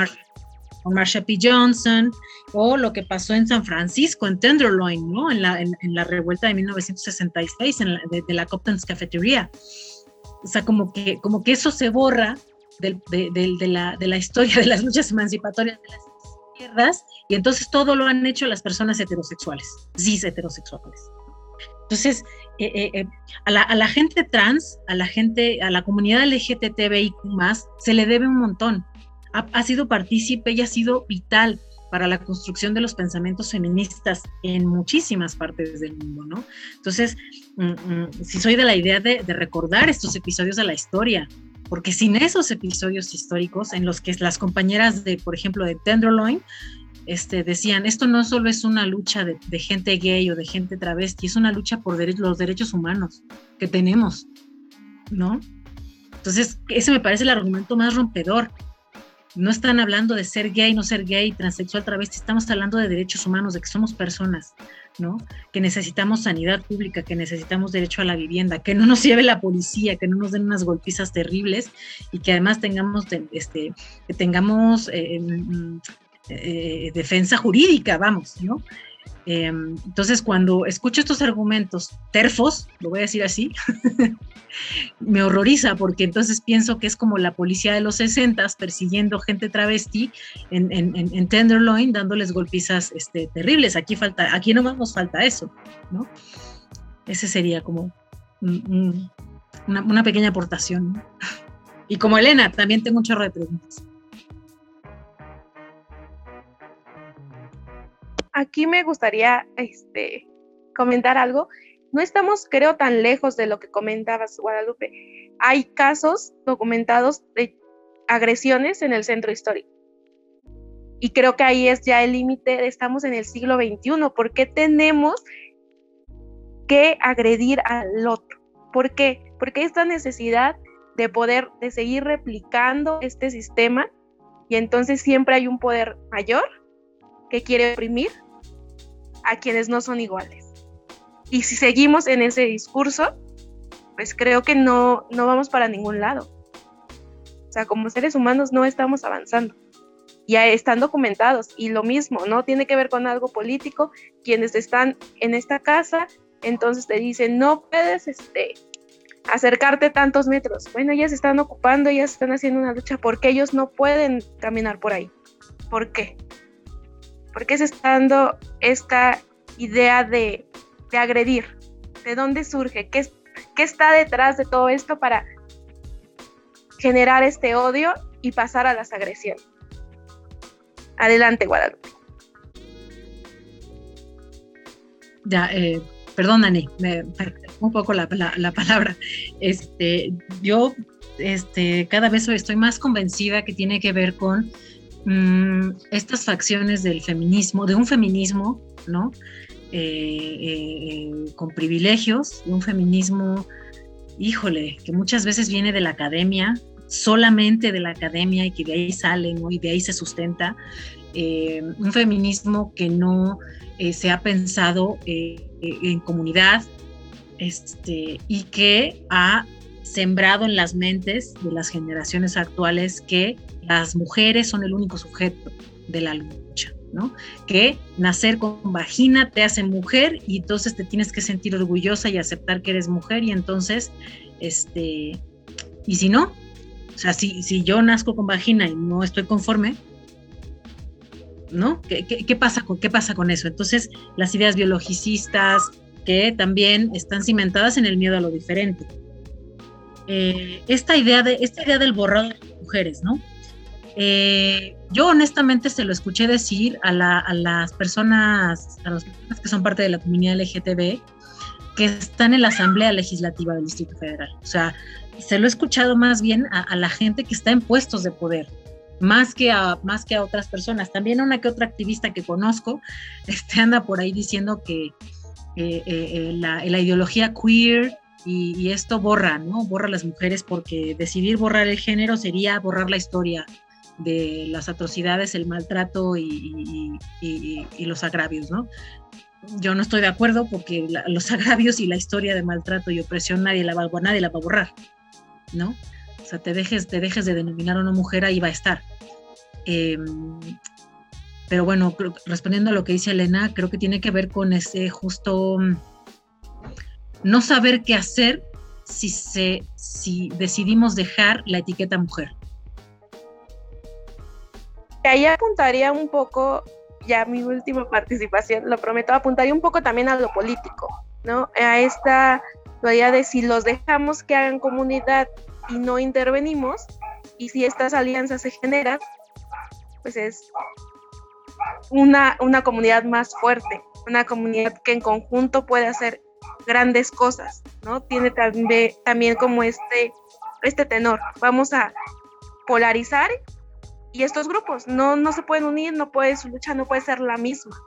con Marsha P. Johnson, o lo que pasó en San Francisco, en Tenderloin, ¿no? En la, en, la revuelta de 1966, en de, la Copton's Cafetería. O sea, como que, como que eso se borra de, de, la, de la historia de las luchas emancipatorias de las izquierdas, y entonces todo lo han hecho las personas heterosexuales, cis heterosexuales. Entonces, eh, eh, eh, a, la, gente trans, a la gente, a la comunidad LGTBIQ se le debe un montón. Ha, sido partícipe y ha sido vital para la construcción de los pensamientos feministas en muchísimas partes del mundo, ¿no? Entonces, mm, mm, si soy de la idea de, de, recordar estos episodios de la historia, porque sin esos episodios históricos en los que las compañeras de, por ejemplo, de Tenderloin, este, decían, esto no solo es una lucha de, gente gay o de gente travesti, es una lucha por los derechos humanos que tenemos, ¿no? Entonces, ese me parece el argumento más rompedor. No están hablando de ser gay, no ser gay, transexual, travesti, estamos hablando de derechos humanos, de que somos personas, ¿no? Que necesitamos sanidad pública, que necesitamos derecho a la vivienda, que no nos lleve la policía, que no nos den unas golpizas terribles y que además tengamos, este, que tengamos eh, mm, eh, defensa jurídica, vamos, ¿no? Em, entonces, cuando escucho estos argumentos terfos, lo voy a decir así, me horroriza porque entonces pienso que es como la policía de los 60 persiguiendo gente travesti en, Tenderloin, dándoles golpizas este, terribles. Aquí, falta, aquí no nos falta eso, ¿no? Ese sería como una, una, pequeña aportación. Y como Elena, también tengo un chorro de preguntas. Aquí me gustaría este, comentar algo. No estamos, creo, tan lejos de lo que comentabas, Guadalupe. Hay casos documentados de agresiones en el centro histórico. Y creo que ahí es ya el límite, estamos en el siglo XXI. ¿Por qué tenemos que agredir al otro? ¿Por qué? Porque esta necesidad de poder, de seguir replicando este sistema y entonces siempre hay un poder mayor que quiere oprimir a quienes no son iguales. Y si seguimos en ese discurso, pues creo que no, no vamos para ningún lado. O sea, como seres humanos no estamos avanzando. Ya están documentados y lo mismo, ¿no? Tiene que ver con algo político. Quienes están en esta casa, entonces te dicen, no puedes este, acercarte tantos metros. Bueno, ellas están ocupando, ellas están haciendo una lucha porque ellos no pueden caminar por ahí. ¿Por qué? ¿Por qué se está dando esta idea de, agredir? ¿De dónde surge? ¿Qué, ¿Qué está detrás de todo esto para generar este odio y pasar a las agresiones? Adelante, Guadalupe. Ya, eh, perdón, Dani, me un poco la, la, palabra. Este, yo este, cada vez estoy más convencida que tiene que ver con Mm, estas facciones del feminismo, de un feminismo, ¿no? Eh, eh, con privilegios, de un feminismo, híjole, que muchas veces viene de la academia, solamente de la academia y que de ahí sale, ¿no? Y de ahí se sustenta, eh, un feminismo que no eh, se ha pensado en comunidad este, y que ha sembrado en las mentes de las generaciones actuales que las mujeres son el único sujeto de la lucha, ¿no? Que nacer con vagina te hace mujer y entonces te tienes que sentir orgullosa y aceptar que eres mujer y entonces, este, y si no, o sea, si, si yo nazco con vagina y no estoy conforme, ¿no? ¿Qué, pasa con, ¿Qué pasa con eso? Entonces, las ideas biologicistas que también están cimentadas en el miedo a lo diferente. Eh, esta, idea de, esta idea del borrado de mujeres, ¿no? Eh, yo honestamente se lo escuché decir a, las personas, a las personas que son parte de la comunidad LGTB, que están en la Asamblea Legislativa del Distrito Federal. O sea, se lo he escuchado más bien a, la gente que está en puestos de poder, más que a, más que a otras personas. También una que otra activista que conozco este, anda por ahí diciendo que eh, la, ideología queer y, esto borra, ¿no? Borra a las mujeres porque decidir borrar el género sería borrar la historia de las atrocidades, el maltrato y, los agravios, ¿no? Yo no estoy de acuerdo porque los agravios y la historia de maltrato y opresión nadie la va, a borrar, ¿no? O sea, te dejes, te dejes de denominar a una mujer, ahí va a estar. Em, pero bueno, respondiendo a lo que dice Elena, creo que tiene que ver con ese justo no saber qué hacer si, se, si decidimos dejar la etiqueta mujer. Ahí apuntaría un poco, ya mi última participación, lo prometo, apuntaría un poco también a lo político, ¿no? A esta idea de si los dejamos que hagan comunidad y no intervenimos, y si estas alianzas se generan, pues es una, una comunidad más fuerte, una comunidad que en conjunto puede hacer grandes cosas, ¿no? Tiene también, también como este, este tenor. Vamos a polarizar y estos grupos no, no se pueden unir, no puede, su lucha no puede ser la misma,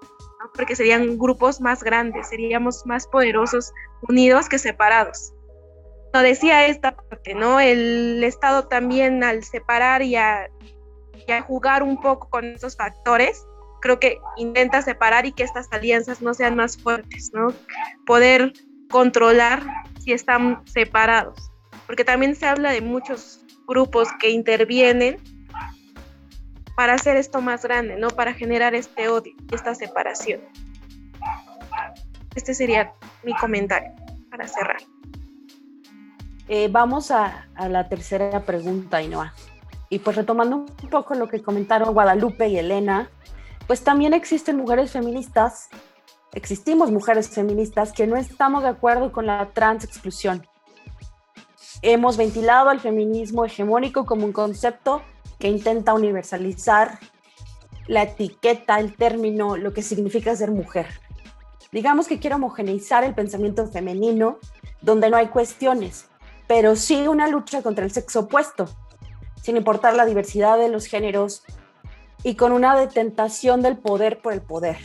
¿no? porque serían grupos más grandes, seríamos más poderosos unidos que separados. Lo decía esta parte, ¿no? El Estado también al separar y a, y a jugar un poco con estos factores, creo que intenta separar y que estas alianzas no sean más fuertes, ¿no? Poder controlar si están separados, porque también se habla de muchos grupos que intervienen para hacer esto más grande, ¿no? Para generar este odio, esta separación. Este sería mi comentario para cerrar. Eh, vamos a, a, la tercera pregunta, Inoa. Y pues retomando un poco lo que comentaron Guadalupe y Elena, pues también existen mujeres feministas, existimos mujeres feministas que no estamos de acuerdo con la trans exclusión. Hemos ventilado al feminismo hegemónico como un concepto que intenta universalizar la etiqueta, el término, lo que significa ser mujer. Digamos que quiere homogeneizar el pensamiento femenino donde no hay cuestiones, pero sí una lucha contra el sexo opuesto, sin importar la diversidad de los géneros, y con una detentación del poder por el poder.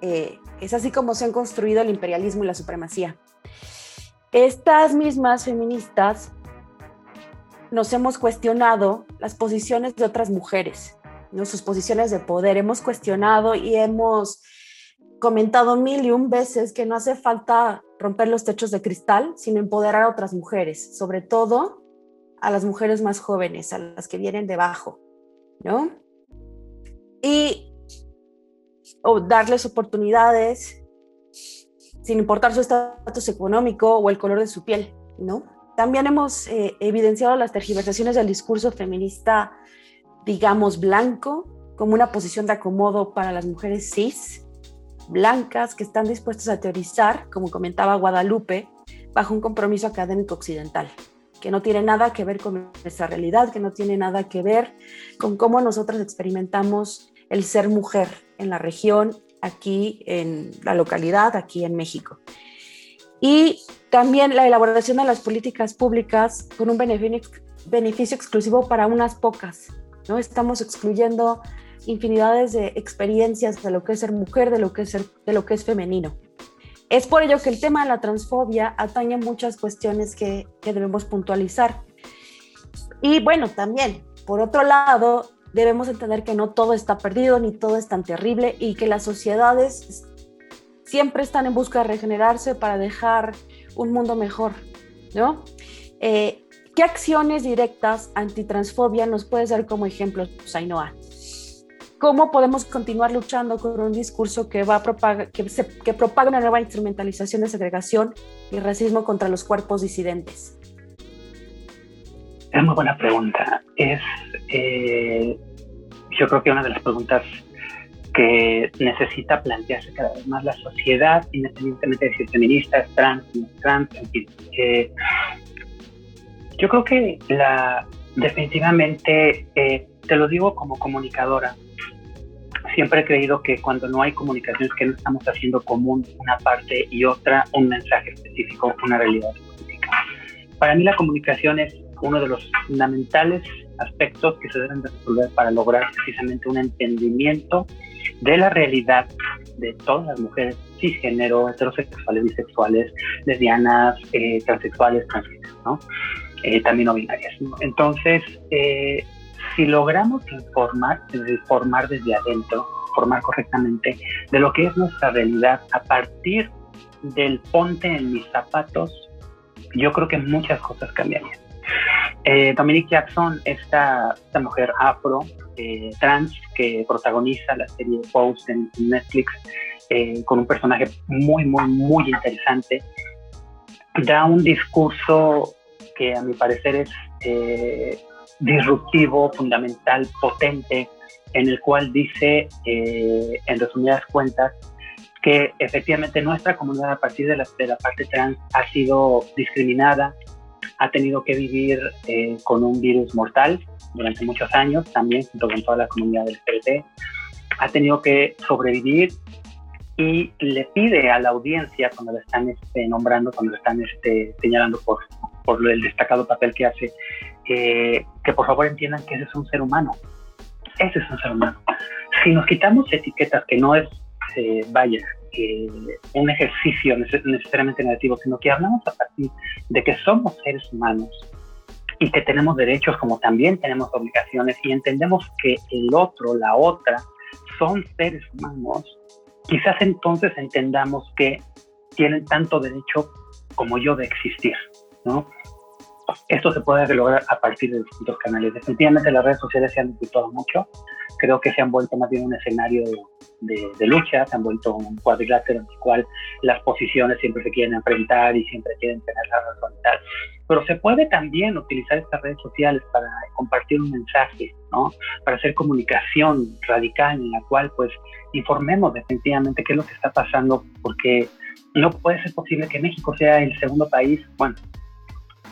Eh, es así como se han construido el imperialismo y la supremacía. Estas mismas feministas nos hemos cuestionado las posiciones de otras mujeres, ¿no? sus posiciones de poder. Hemos cuestionado y hemos comentado mil y un veces que no hace falta romper los techos de cristal, sino empoderar a otras mujeres, sobre todo a las mujeres más jóvenes, a las que vienen debajo, ¿no? y o darles oportunidades sin importar su estatus económico o el color de su piel, ¿no? También hemos eh, evidenciado las tergiversaciones del discurso feminista, digamos, blanco, como una posición de acomodo para las mujeres cis, blancas, que están dispuestas a teorizar, como comentaba Guadalupe, bajo un compromiso académico occidental, que no tiene nada que ver con nuestra realidad, que no tiene nada que ver con cómo nosotras experimentamos el ser mujer en la región, aquí en la localidad, aquí en México. Y también la elaboración de las políticas públicas con un beneficio, exclusivo para unas pocas. ¿no? Estamos excluyendo infinidades de experiencias de lo que es ser mujer, de lo que es, ser, de lo que es femenino. Es por ello que el tema de la transfobia atañe muchas cuestiones que, que debemos puntualizar. Y bueno, también, por otro lado, debemos entender que no todo está perdido ni todo es tan terrible y que las sociedades siempre están en busca de regenerarse para dejar un mundo mejor, ¿no? Eh, ¿Qué acciones directas antitransfobia nos puedes dar como ejemplo, Sainoa? ¿Cómo podemos continuar luchando con un discurso que, va a que, que propaga una nueva instrumentalización de segregación y racismo contra los cuerpos disidentes? Es muy buena pregunta. Es, eh, yo creo que una de las preguntas que necesita plantearse cada vez más la sociedad, independientemente de si es feminista, trans, no trans, en fin. Eh, yo creo que la definitivamente, eh, te lo digo como comunicadora, siempre he creído que cuando no hay comunicaciones que no estamos haciendo común una parte y otra, un mensaje específico, una realidad específica. Para mí la comunicación es uno de los fundamentales aspectos que se deben resolver para lograr precisamente un entendimiento de la realidad de todas las mujeres cisgénero, heterosexuales, bisexuales, lesbianas, eh, transexuales, transgénero, ¿no? Eh, también no binarias. Entonces, eh, si logramos informar, informar desde adentro, formar correctamente de lo que es nuestra realidad a partir del ponte en mis zapatos, yo creo que muchas cosas cambiarían. Eh, Dominique Jackson, esta, esta mujer afro, eh, trans, que protagoniza la serie Post en Netflix, eh, con un personaje muy, muy, muy interesante, da un discurso que a mi parecer es disruptivo, fundamental, potente, en el cual dice, en resumidas cuentas, que efectivamente nuestra comunidad a partir de la parte trans ha sido discriminada, ha tenido que vivir eh, con un virus mortal durante muchos años, también junto con toda la comunidad del LGBT. Ha tenido que sobrevivir y le pide a la audiencia, cuando la están este, nombrando, cuando la están este, señalando por, por el destacado papel que hace, eh, que por favor entiendan que ese es un ser humano. Ese es un ser humano. Si nos quitamos etiquetas que no es, eh, vaya, un ejercicio necesariamente negativo, sino que hablamos a partir de que somos seres humanos y que tenemos derechos como también tenemos obligaciones y entendemos que el otro, la otra, son seres humanos, quizás entonces entendamos que tienen tanto derecho como yo de existir, ¿no? Esto se puede lograr a partir de distintos canales. Definitivamente las redes sociales se han disfrutado mucho. Creo que se han vuelto más bien un escenario de, lucha, se han vuelto un cuadrilátero en el cual las posiciones siempre se quieren enfrentar y siempre quieren tener la razón y tal. Pero se puede también utilizar estas redes sociales para compartir un mensaje, ¿no? Para hacer comunicación radical en la cual pues informemos definitivamente qué es lo que está pasando, porque no puede ser posible que México sea el segundo país, bueno,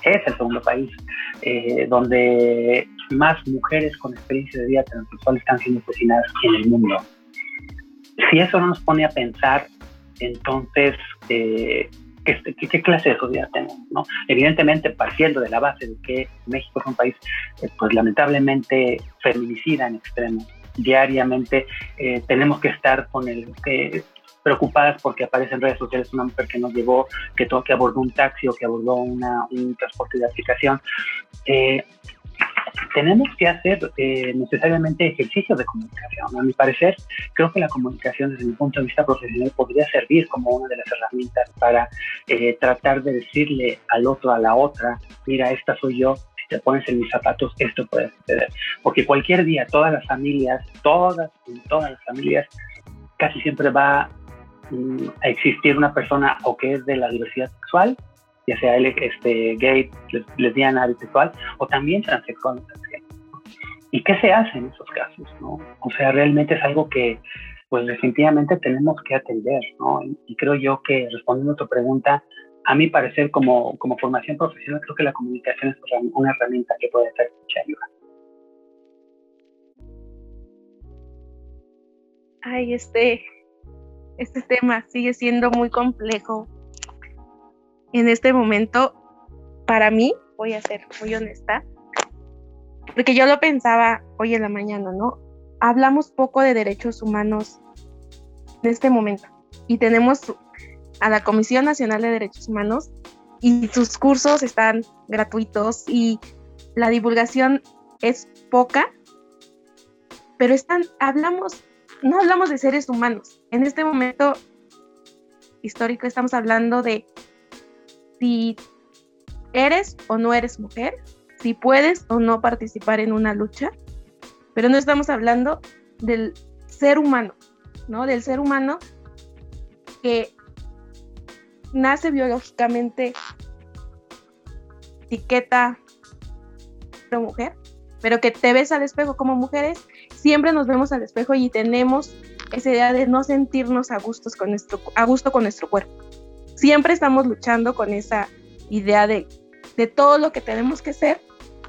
es el segundo país eh, donde más mujeres con experiencia de vida transexual están siendo asesinadas en el mundo. Si eso no nos pone a pensar, entonces, eh, ¿qué, clase de sociedad tenemos? ¿no? Evidentemente, partiendo de la base de que México es un país, eh, pues lamentablemente, feminicida en extremo, diariamente tenemos que estar con el que preocupadas porque aparece en redes sociales una mujer que nos llevó, que, que abordó un taxi o que abordó una, un transporte de aplicación. Eh, tenemos que hacer eh, necesariamente ejercicios de comunicación. A mi parecer, creo que la comunicación desde mi punto de vista profesional podría servir como una de las herramientas para eh, tratar de decirle al otro, a la otra, mira, esta soy yo, si te pones en mis zapatos, esto puede suceder. Porque cualquier día, todas las familias, todas, todas las familias, casi siempre va a existir una persona o que es de la diversidad sexual, ya sea él, este, gay, lesbiana, bisexual, o también transexual ¿Y qué se hace en esos casos? ¿no? O sea, realmente es algo que, pues definitivamente tenemos que atender, ¿no? Y, creo yo que respondiendo a tu pregunta, a mi parecer como, como formación profesional, creo que la comunicación es una herramienta que puede ser mucha ayuda. Ay, este, este tema sigue siendo muy complejo. En este momento, para mí, voy a ser muy honesta, porque yo lo pensaba hoy en la mañana, ¿no? Hablamos poco de derechos humanos en este momento y tenemos a la Comisión Nacional de Derechos Humanos y sus cursos están gratuitos y la divulgación es poca pero están, hablamos, no hablamos de seres humanos. En este momento histórico estamos hablando de si eres o no eres mujer, si puedes o no participar en una lucha, pero no estamos hablando del ser humano, ¿no? Del ser humano que nace biológicamente etiqueta de mujer, pero que te ves al espejo como mujeres, siempre nos vemos al espejo y tenemos esa idea de no sentirnos a, con nuestro, a gusto con nuestro cuerpo. Siempre estamos luchando con esa idea de, de todo lo que tenemos que ser,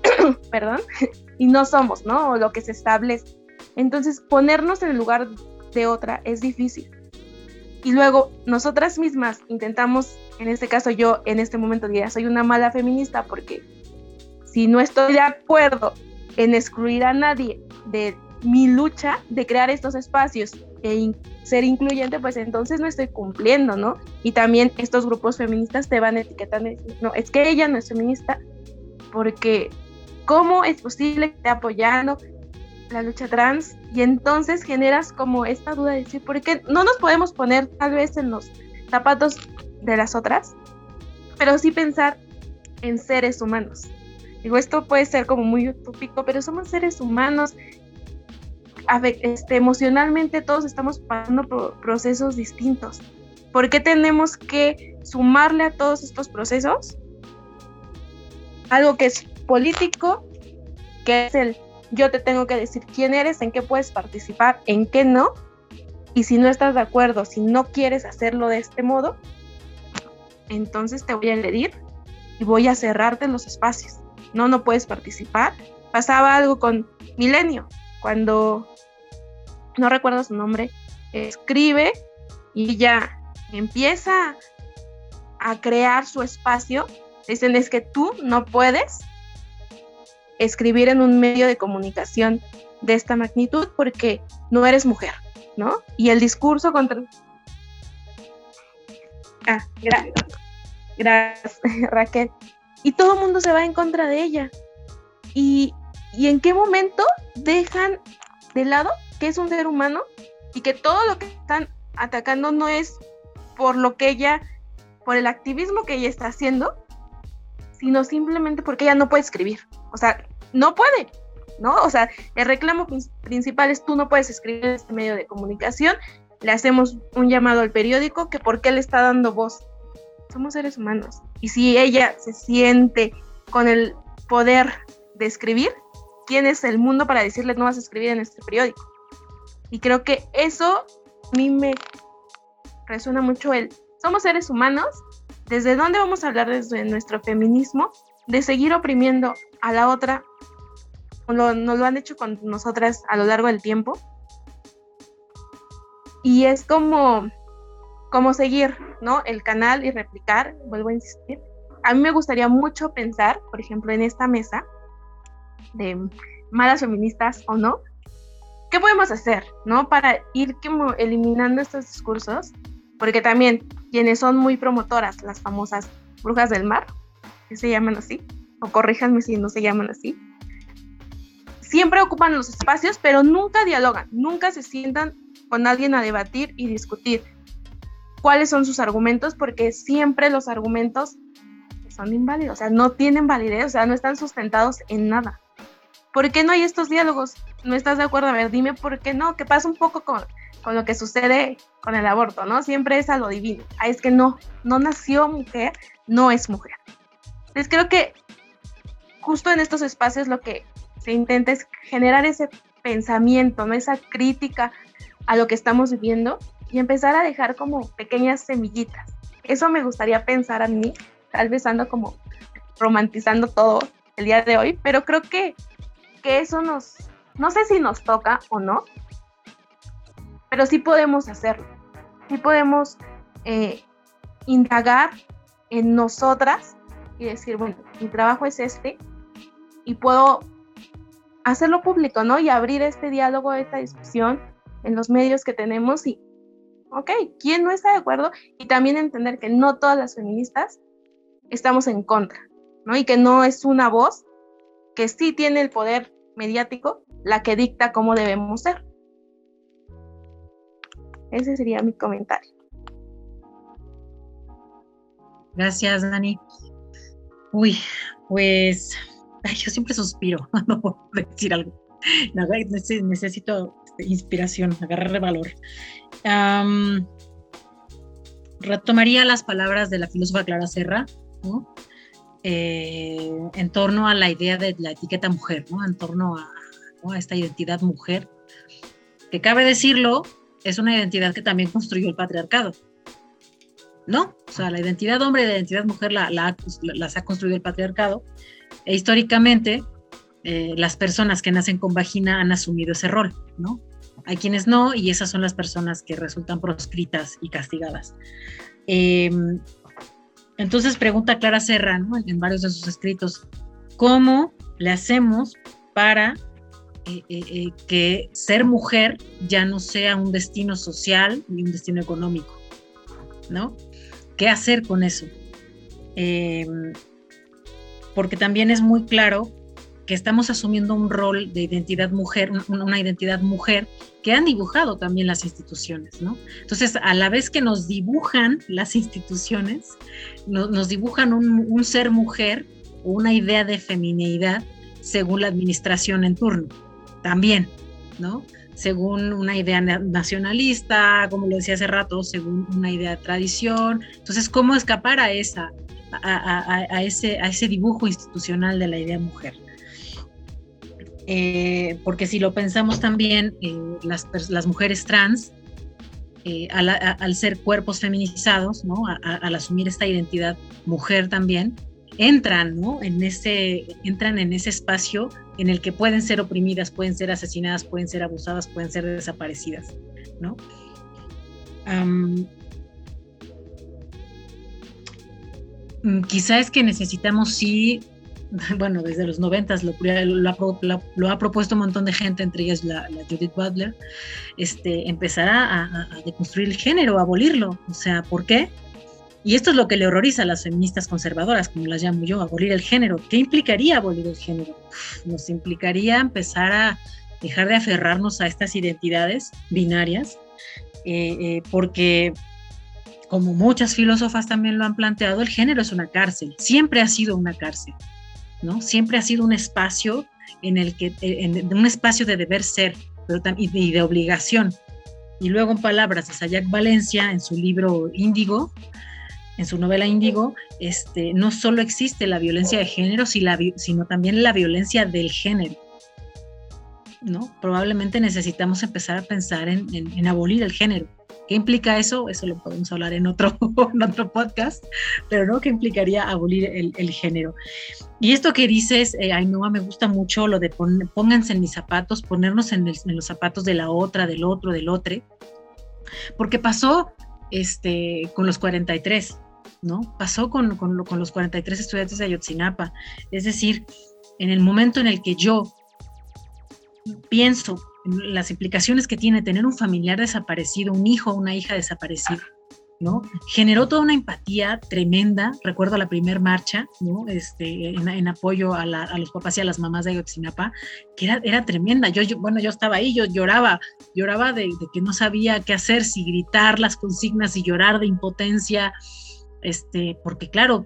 perdón, y no somos, ¿no? O lo que se establece. Entonces, ponernos en el lugar de otra es difícil. Y luego, nosotras mismas intentamos, en este caso yo en este momento diría, soy una mala feminista porque si no estoy de acuerdo en excluir a nadie de mi lucha de crear estos espacios e ser incluyente, pues entonces no estoy cumpliendo, ¿no? Y también estos grupos feministas te van etiquetando y decir, no, es que ella no es feminista porque ¿cómo es posible que esté apoyando la lucha trans? Y entonces generas como esta duda de decir, ¿por qué no nos podemos poner tal vez en los zapatos de las otras? Pero sí pensar en seres humanos. Digo, esto puede ser como muy utópico, pero somos seres humanos este, emocionalmente todos estamos pasando procesos distintos. ¿Por qué tenemos que sumarle a todos estos procesos algo que es político, que es el yo te tengo que decir quién eres, en qué puedes participar, en qué no? Y si no estás de acuerdo, si no quieres hacerlo de este modo, entonces te voy a agredir y voy a cerrarte los espacios. No, no puedes participar. Pasaba algo con Milenio, cuando no recuerdo su nombre, escribe y ya empieza a crear su espacio. Dicen es que tú no puedes escribir en un medio de comunicación de esta magnitud porque no eres mujer, ¿no? Y el discurso contra... Ah, gracias. Gracias, Raquel. Y todo el mundo se va en contra de ella. Y, ¿Y en qué momento dejan de lado que es un ser humano y que todo lo que están atacando no es por lo que ella, por el activismo que ella está haciendo, sino simplemente porque ella no puede escribir. O sea, no puede, ¿no? O sea, el reclamo principal es tú no puedes escribir en este medio de comunicación, le hacemos un llamado al periódico que por qué le está dando voz. Somos seres humanos. Y si ella se siente con el poder de escribir, ¿quién es el mundo para decirle no vas a escribir en este periódico? Y creo que eso a mí me resuena mucho el, somos seres humanos, ¿desde dónde vamos a hablar desde nuestro feminismo? De seguir oprimiendo a la otra, nos lo han hecho con nosotras a lo largo del tiempo. Y es como, como seguir, ¿no? El canal y replicar, vuelvo a insistir. A mí me gustaría mucho pensar, por ejemplo, en esta mesa de malas feministas o no, ¿qué podemos hacer, no? Para ir como eliminando estos discursos, porque también quienes son muy promotoras, las famosas brujas del mar, que se llaman así, o corríjanme si no se llaman así, siempre ocupan los espacios, pero nunca dialogan, nunca se sientan con alguien a debatir y discutir cuáles son sus argumentos, porque siempre los argumentos son inválidos, o sea, no tienen validez, o sea, no están sustentados en nada. ¿Por qué no hay estos diálogos? ¿No estás de acuerdo? A ver, dime por qué no. ¿Qué pasa un poco con, con lo que sucede con el aborto, ¿no? Siempre es a lo divino. Ah, es que no, no nació mujer, no es mujer. Entonces creo que justo en estos espacios lo que se intenta es generar ese pensamiento. Esa crítica a lo que estamos viviendo y empezar a dejar como pequeñas semillitas. Eso me gustaría pensar a mí, tal vez ando como romantizando todo el día de hoy, pero creo que que eso nos, no sé si nos toca o no, pero sí podemos hacerlo. Sí podemos eh, indagar en nosotras y decir, bueno, mi trabajo es este y puedo hacerlo público, ¿no? Y abrir este diálogo, esta discusión en los medios que tenemos y, ok, ¿quién no está de acuerdo? Y también entender que no todas las feministas estamos en contra, ¿no? Y que no es una voz que sí tiene el poder mediático, la que dicta cómo debemos ser. Ese sería mi comentario. Gracias, Dani. Uy, pues yo siempre suspiro no puedo decir algo. necesito este, inspiración, agarrar valor. retomaría las palabras de la filósofa Clara Serra, eh, en torno a la idea de la etiqueta mujer, ¿no? en torno a, a esta identidad mujer, que cabe decirlo, es una identidad que también construyó el patriarcado. ¿No? O sea, la identidad hombre y la identidad mujer la, las ha construido el patriarcado. E históricamente, eh, las personas que nacen con vagina han asumido ese rol, ¿no? Hay quienes no, y esas son las personas que resultan proscritas y castigadas. Em, entonces pregunta Clara Serra, en varios de sus escritos, ¿cómo le hacemos para eh, eh, que ser mujer ya no sea un destino social ni un destino económico? ¿No? ¿Qué hacer con eso? Em, porque también es muy claro que estamos asumiendo un rol de identidad mujer, una identidad mujer que han dibujado también las instituciones, ¿no? Entonces, a la vez que nos dibujan las instituciones, nos dibujan un, ser mujer o una idea de feminidad según la administración en turno, también, ¿no? Según una idea nacionalista, como lo decía hace rato, según una idea de tradición. Entonces, ¿cómo escapar a esa, a, ese, a ese dibujo institucional de la idea mujer. Eh, porque si lo pensamos también, eh, las, mujeres trans, eh, al, ser cuerpos feminizados, ¿no? al asumir esta identidad mujer también, entran, ¿no? en ese, entran en ese espacio en el que pueden ser oprimidas, pueden ser asesinadas, pueden ser abusadas, pueden ser desaparecidas. ¿no? Mm, quizá es que necesitamos sí, bueno, desde los noventas lo, lo, ha propuesto un montón de gente, entre ellas la, Judith Butler, este, empezar a, deconstruir el género, a abolirlo. O sea, ¿por qué? Y esto es lo que le horroriza a las feministas conservadoras, como las llamo yo, abolir el género. ¿Qué implicaría abolir el género? Nos implicaría empezar a dejar de aferrarnos a estas identidades binarias, eh, eh, porque como muchas filósofas también lo han planteado, el género es una cárcel, siempre ha sido una cárcel, ¿no? Siempre ha sido un espacio en el que, en, un espacio de deber ser pero y, de, obligación. Y luego en palabras de Sayak Valencia, en su libro Índigo, en su novela Índigo, este, no solo existe la violencia de género, sino también la violencia del género. ¿no? Probablemente necesitamos empezar a pensar en abolir el género ¿Qué implica eso? Eso lo podemos hablar en otro, otro podcast, pero ¿no? ¿Qué implicaría abolir el, género? Y esto que dices, eh, Ainhoa, me gusta mucho lo de pónganse en mis zapatos, ponernos en, los zapatos de la otra, del otro, del otro, porque pasó este, con los 43, ¿no? Pasó con, con, con los 43 estudiantes de Ayotzinapa. Es decir, en el momento en el que yo pienso las implicaciones que tiene tener un familiar desaparecido, un hijo o una hija desaparecido, Generó toda una empatía tremenda. Recuerdo la primer marcha. Este, en, apoyo a, los papás y a las mamás de Ayotzinapa, que era, tremenda. Yo, bueno, yo estaba ahí, yo lloraba, lloraba de, que no sabía qué hacer, si gritar las consignas y llorar de impotencia, este, porque claro,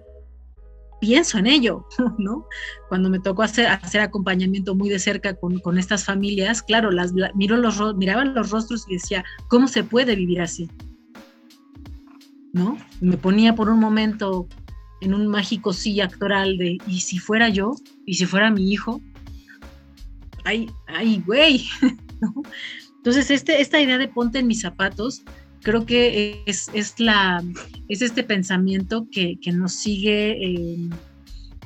pienso en ello. Cuando me tocó hacer, acompañamiento muy de cerca con, estas familias, claro, las, los, miraba los rostros y decía, ¿cómo se puede vivir así? ¿No? Me ponía por un momento en un mágico sí actoral de, ¿y si fuera yo? ¿Y si fuera mi hijo? ¡Ay, ay, güey! Entonces, este, esta idea de ponte en mis zapatos creo que es, es, la, es este pensamiento que, que nos sigue... Eh,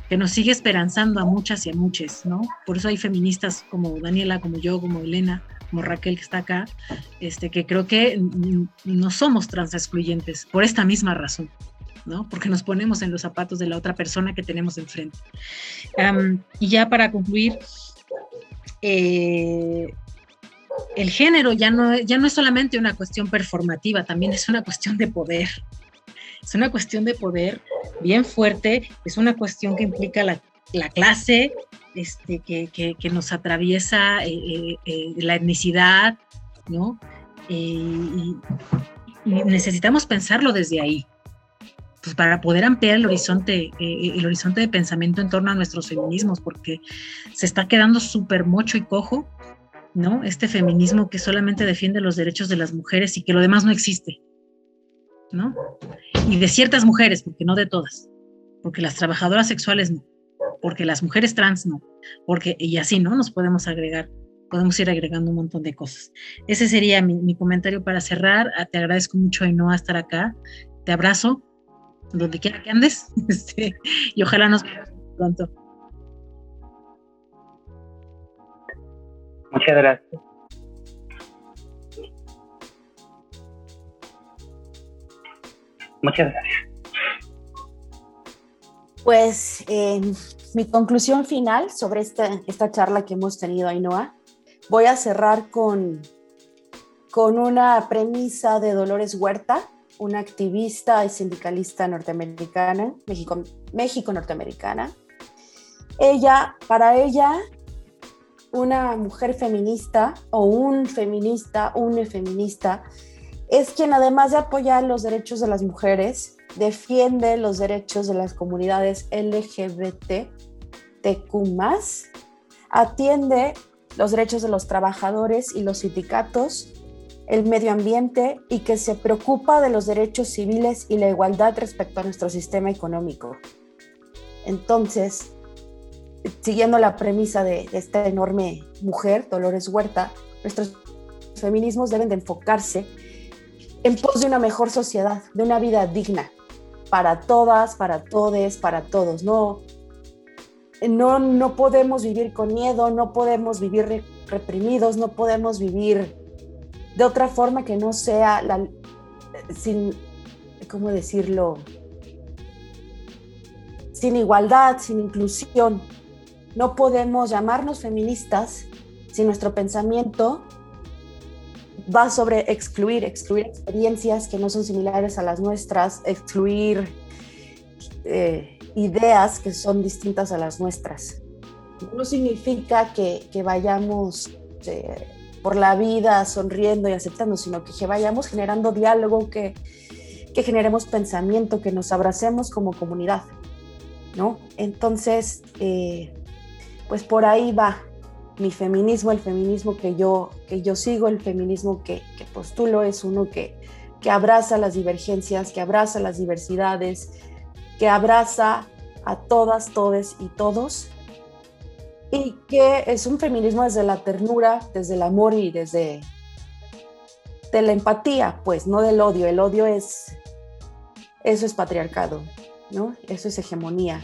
que nos sigue esperanzando a muchas y a muchos, ¿no? Por eso hay feministas como Daniela, como yo, como Elena, como Raquel que está acá, este, que creo que no somos trans excluyentes por esta misma razón, ¿no? Porque nos ponemos en los zapatos de la otra persona que tenemos enfrente. y ya para concluir, eh, el género ya no, ya no es solamente una cuestión performativa, también es una cuestión de poder. Es una cuestión de poder bien fuerte, es una cuestión que implica la, clase, este, que, nos atraviesa eh, eh, la etnicidad, ¿no? y, necesitamos pensarlo desde ahí, pues para poder ampliar el horizonte, el horizonte de pensamiento en torno a nuestros feminismos, porque se está quedando súper mocho y cojo, ¿no? Este feminismo que solamente defiende los derechos de las mujeres y que lo demás no existe, ¿no? Y de ciertas mujeres, porque no de todas, porque las trabajadoras sexuales no, porque las mujeres trans no, porque, y así, ¿no? Nos podemos agregar, podemos ir agregando un montón de cosas. Ese sería mi, comentario para cerrar. Ah, te agradezco mucho, Ainhoa, estar acá. Te abrazo, donde quiera que andes, este, y ojalá nos veamos pronto. Muchas gracias. Muchas gracias. Pues eh, mi conclusión final sobre esta, esta charla que hemos tenido, Ainhoa, voy a cerrar con, con una premisa de Dolores Huerta, una activista y sindicalista norteamericana, México, México norteamericana. Ella, para ella, una mujer feminista o un feminista, un feminista, es quien además de apoyar los derechos de las mujeres, defiende los derechos de las comunidades LGBT, TQ+, atiende los derechos de los trabajadores y los sindicatos, el medio ambiente y que se preocupa de los derechos civiles y la igualdad respecto a nuestro sistema económico. Entonces, siguiendo la premisa de, esta enorme mujer, Dolores Huerta, nuestros feminismos deben de enfocarse en pos de una mejor sociedad, de una vida digna para todas, para todes, para todos. No, no, no podemos vivir con miedo, no podemos vivir reprimidos, no podemos vivir de otra forma que no sea sin, ¿cómo decirlo? Sin igualdad, sin inclusión. No podemos llamarnos feministas si nuestro pensamiento va sobre excluir, excluir experiencias que no son similares a las nuestras, excluir eh, ideas que son distintas a las nuestras. No significa que, vayamos eh, por la vida sonriendo y aceptando, sino que, vayamos generando diálogo, que, que generemos pensamiento, que nos abracemos como comunidad, ¿no? Entonces, eh, pues por ahí va mi feminismo, el feminismo que yo, que yo sigo, el feminismo que, postulo es uno que, que abraza las divergencias, que abraza las diversidades, que abraza a todas, todes y todos, y que es un feminismo desde la ternura, desde el amor y desde de la empatía, pues, no del odio. El odio es, eso es patriarcado, ¿no? Eso es hegemonía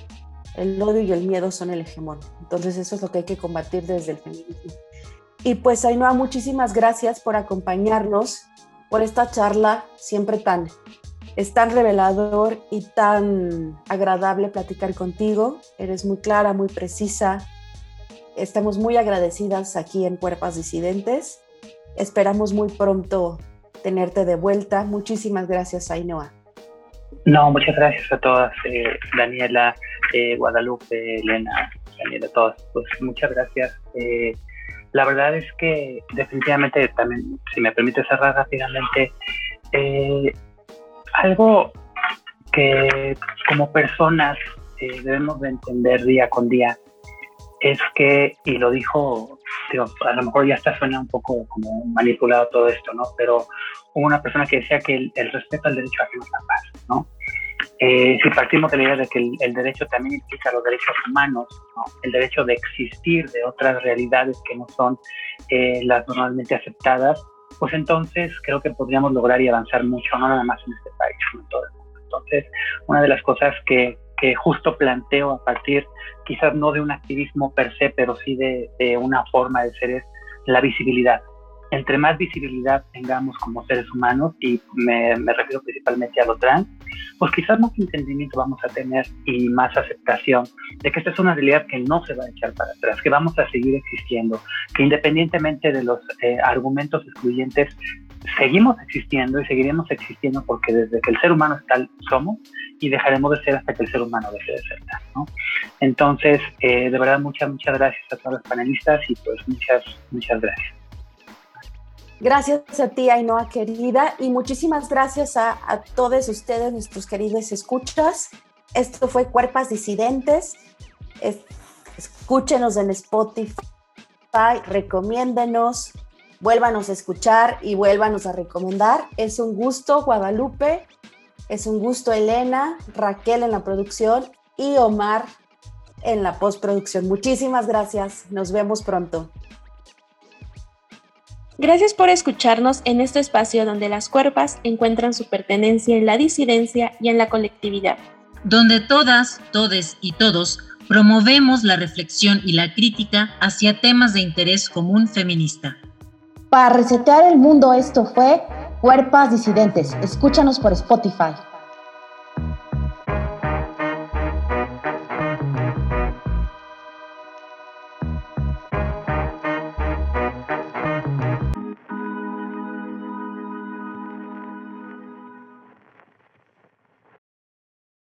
el odio y el miedo son el hegemón. Entonces eso es lo que hay que combatir desde el feminismo. Y pues Ainhoa, muchísimas gracias por acompañarnos, por esta charla siempre tan, es tan revelador y tan agradable platicar contigo. Eres muy clara, muy precisa. Estamos muy agradecidas aquí en Cuerpas Disidentes. Esperamos muy pronto tenerte de vuelta. Muchísimas gracias, Ainhoa. No, muchas gracias a todas, eh, Daniela, eh, Guadalupe, Elena, Daniela, todas. Pues muchas gracias. Eh, la verdad es que definitivamente también, si me permite cerrar rápidamente, algo que como personas debemos de entender día con día es que, y lo dijo, a lo mejor ya está suena un poco como manipulado todo esto, ¿no? Pero hubo una persona que decía que el, respeto al derecho a la paz, ¿no? Eh, si partimos de la idea de que el, derecho también implica los derechos humanos, el derecho de existir de otras realidades que no son eh, las normalmente aceptadas, pues entonces creo que podríamos lograr y avanzar mucho, no nada más en este país, sino en todo el mundo. Entonces, una de las cosas que, que justo planteo a partir, quizás no de un activismo per se, pero sí de, de una forma de ser es la visibilidad entre más visibilidad tengamos como seres humanos, y me, refiero principalmente a lo trans, pues quizás más entendimiento vamos a tener y más aceptación de que esta es una realidad que no se va a echar para atrás, que vamos a seguir existiendo, que independientemente de los eh, argumentos excluyentes, seguimos existiendo y seguiremos existiendo porque desde que el ser humano es tal somos y dejaremos de ser hasta que el ser humano deje de ser tal. ¿no? Entonces, eh, de verdad, muchas, muchas gracias a todos los panelistas y pues muchas, muchas gracias. Gracias a ti, Ainhoa querida, y muchísimas gracias a, todos ustedes, nuestros queridos escuchas. Esto fue Cuerpas Disidentes. escúchenos en Spotify, recomiéndenos, vuélvanos a escuchar y vuélvanos a recomendar. Es un gusto, Guadalupe. Es un gusto, Elena, Raquel en la producción y Omar en la postproducción. Muchísimas gracias. Nos vemos pronto. Gracias por escucharnos en este espacio donde las cuerpas encuentran su pertenencia en la disidencia y en la colectividad. Donde todas, todes y todos promovemos la reflexión y la crítica hacia temas de interés común feminista. Para resetear el mundo esto fue Cuerpas Disidentes. Escúchanos por Spotify.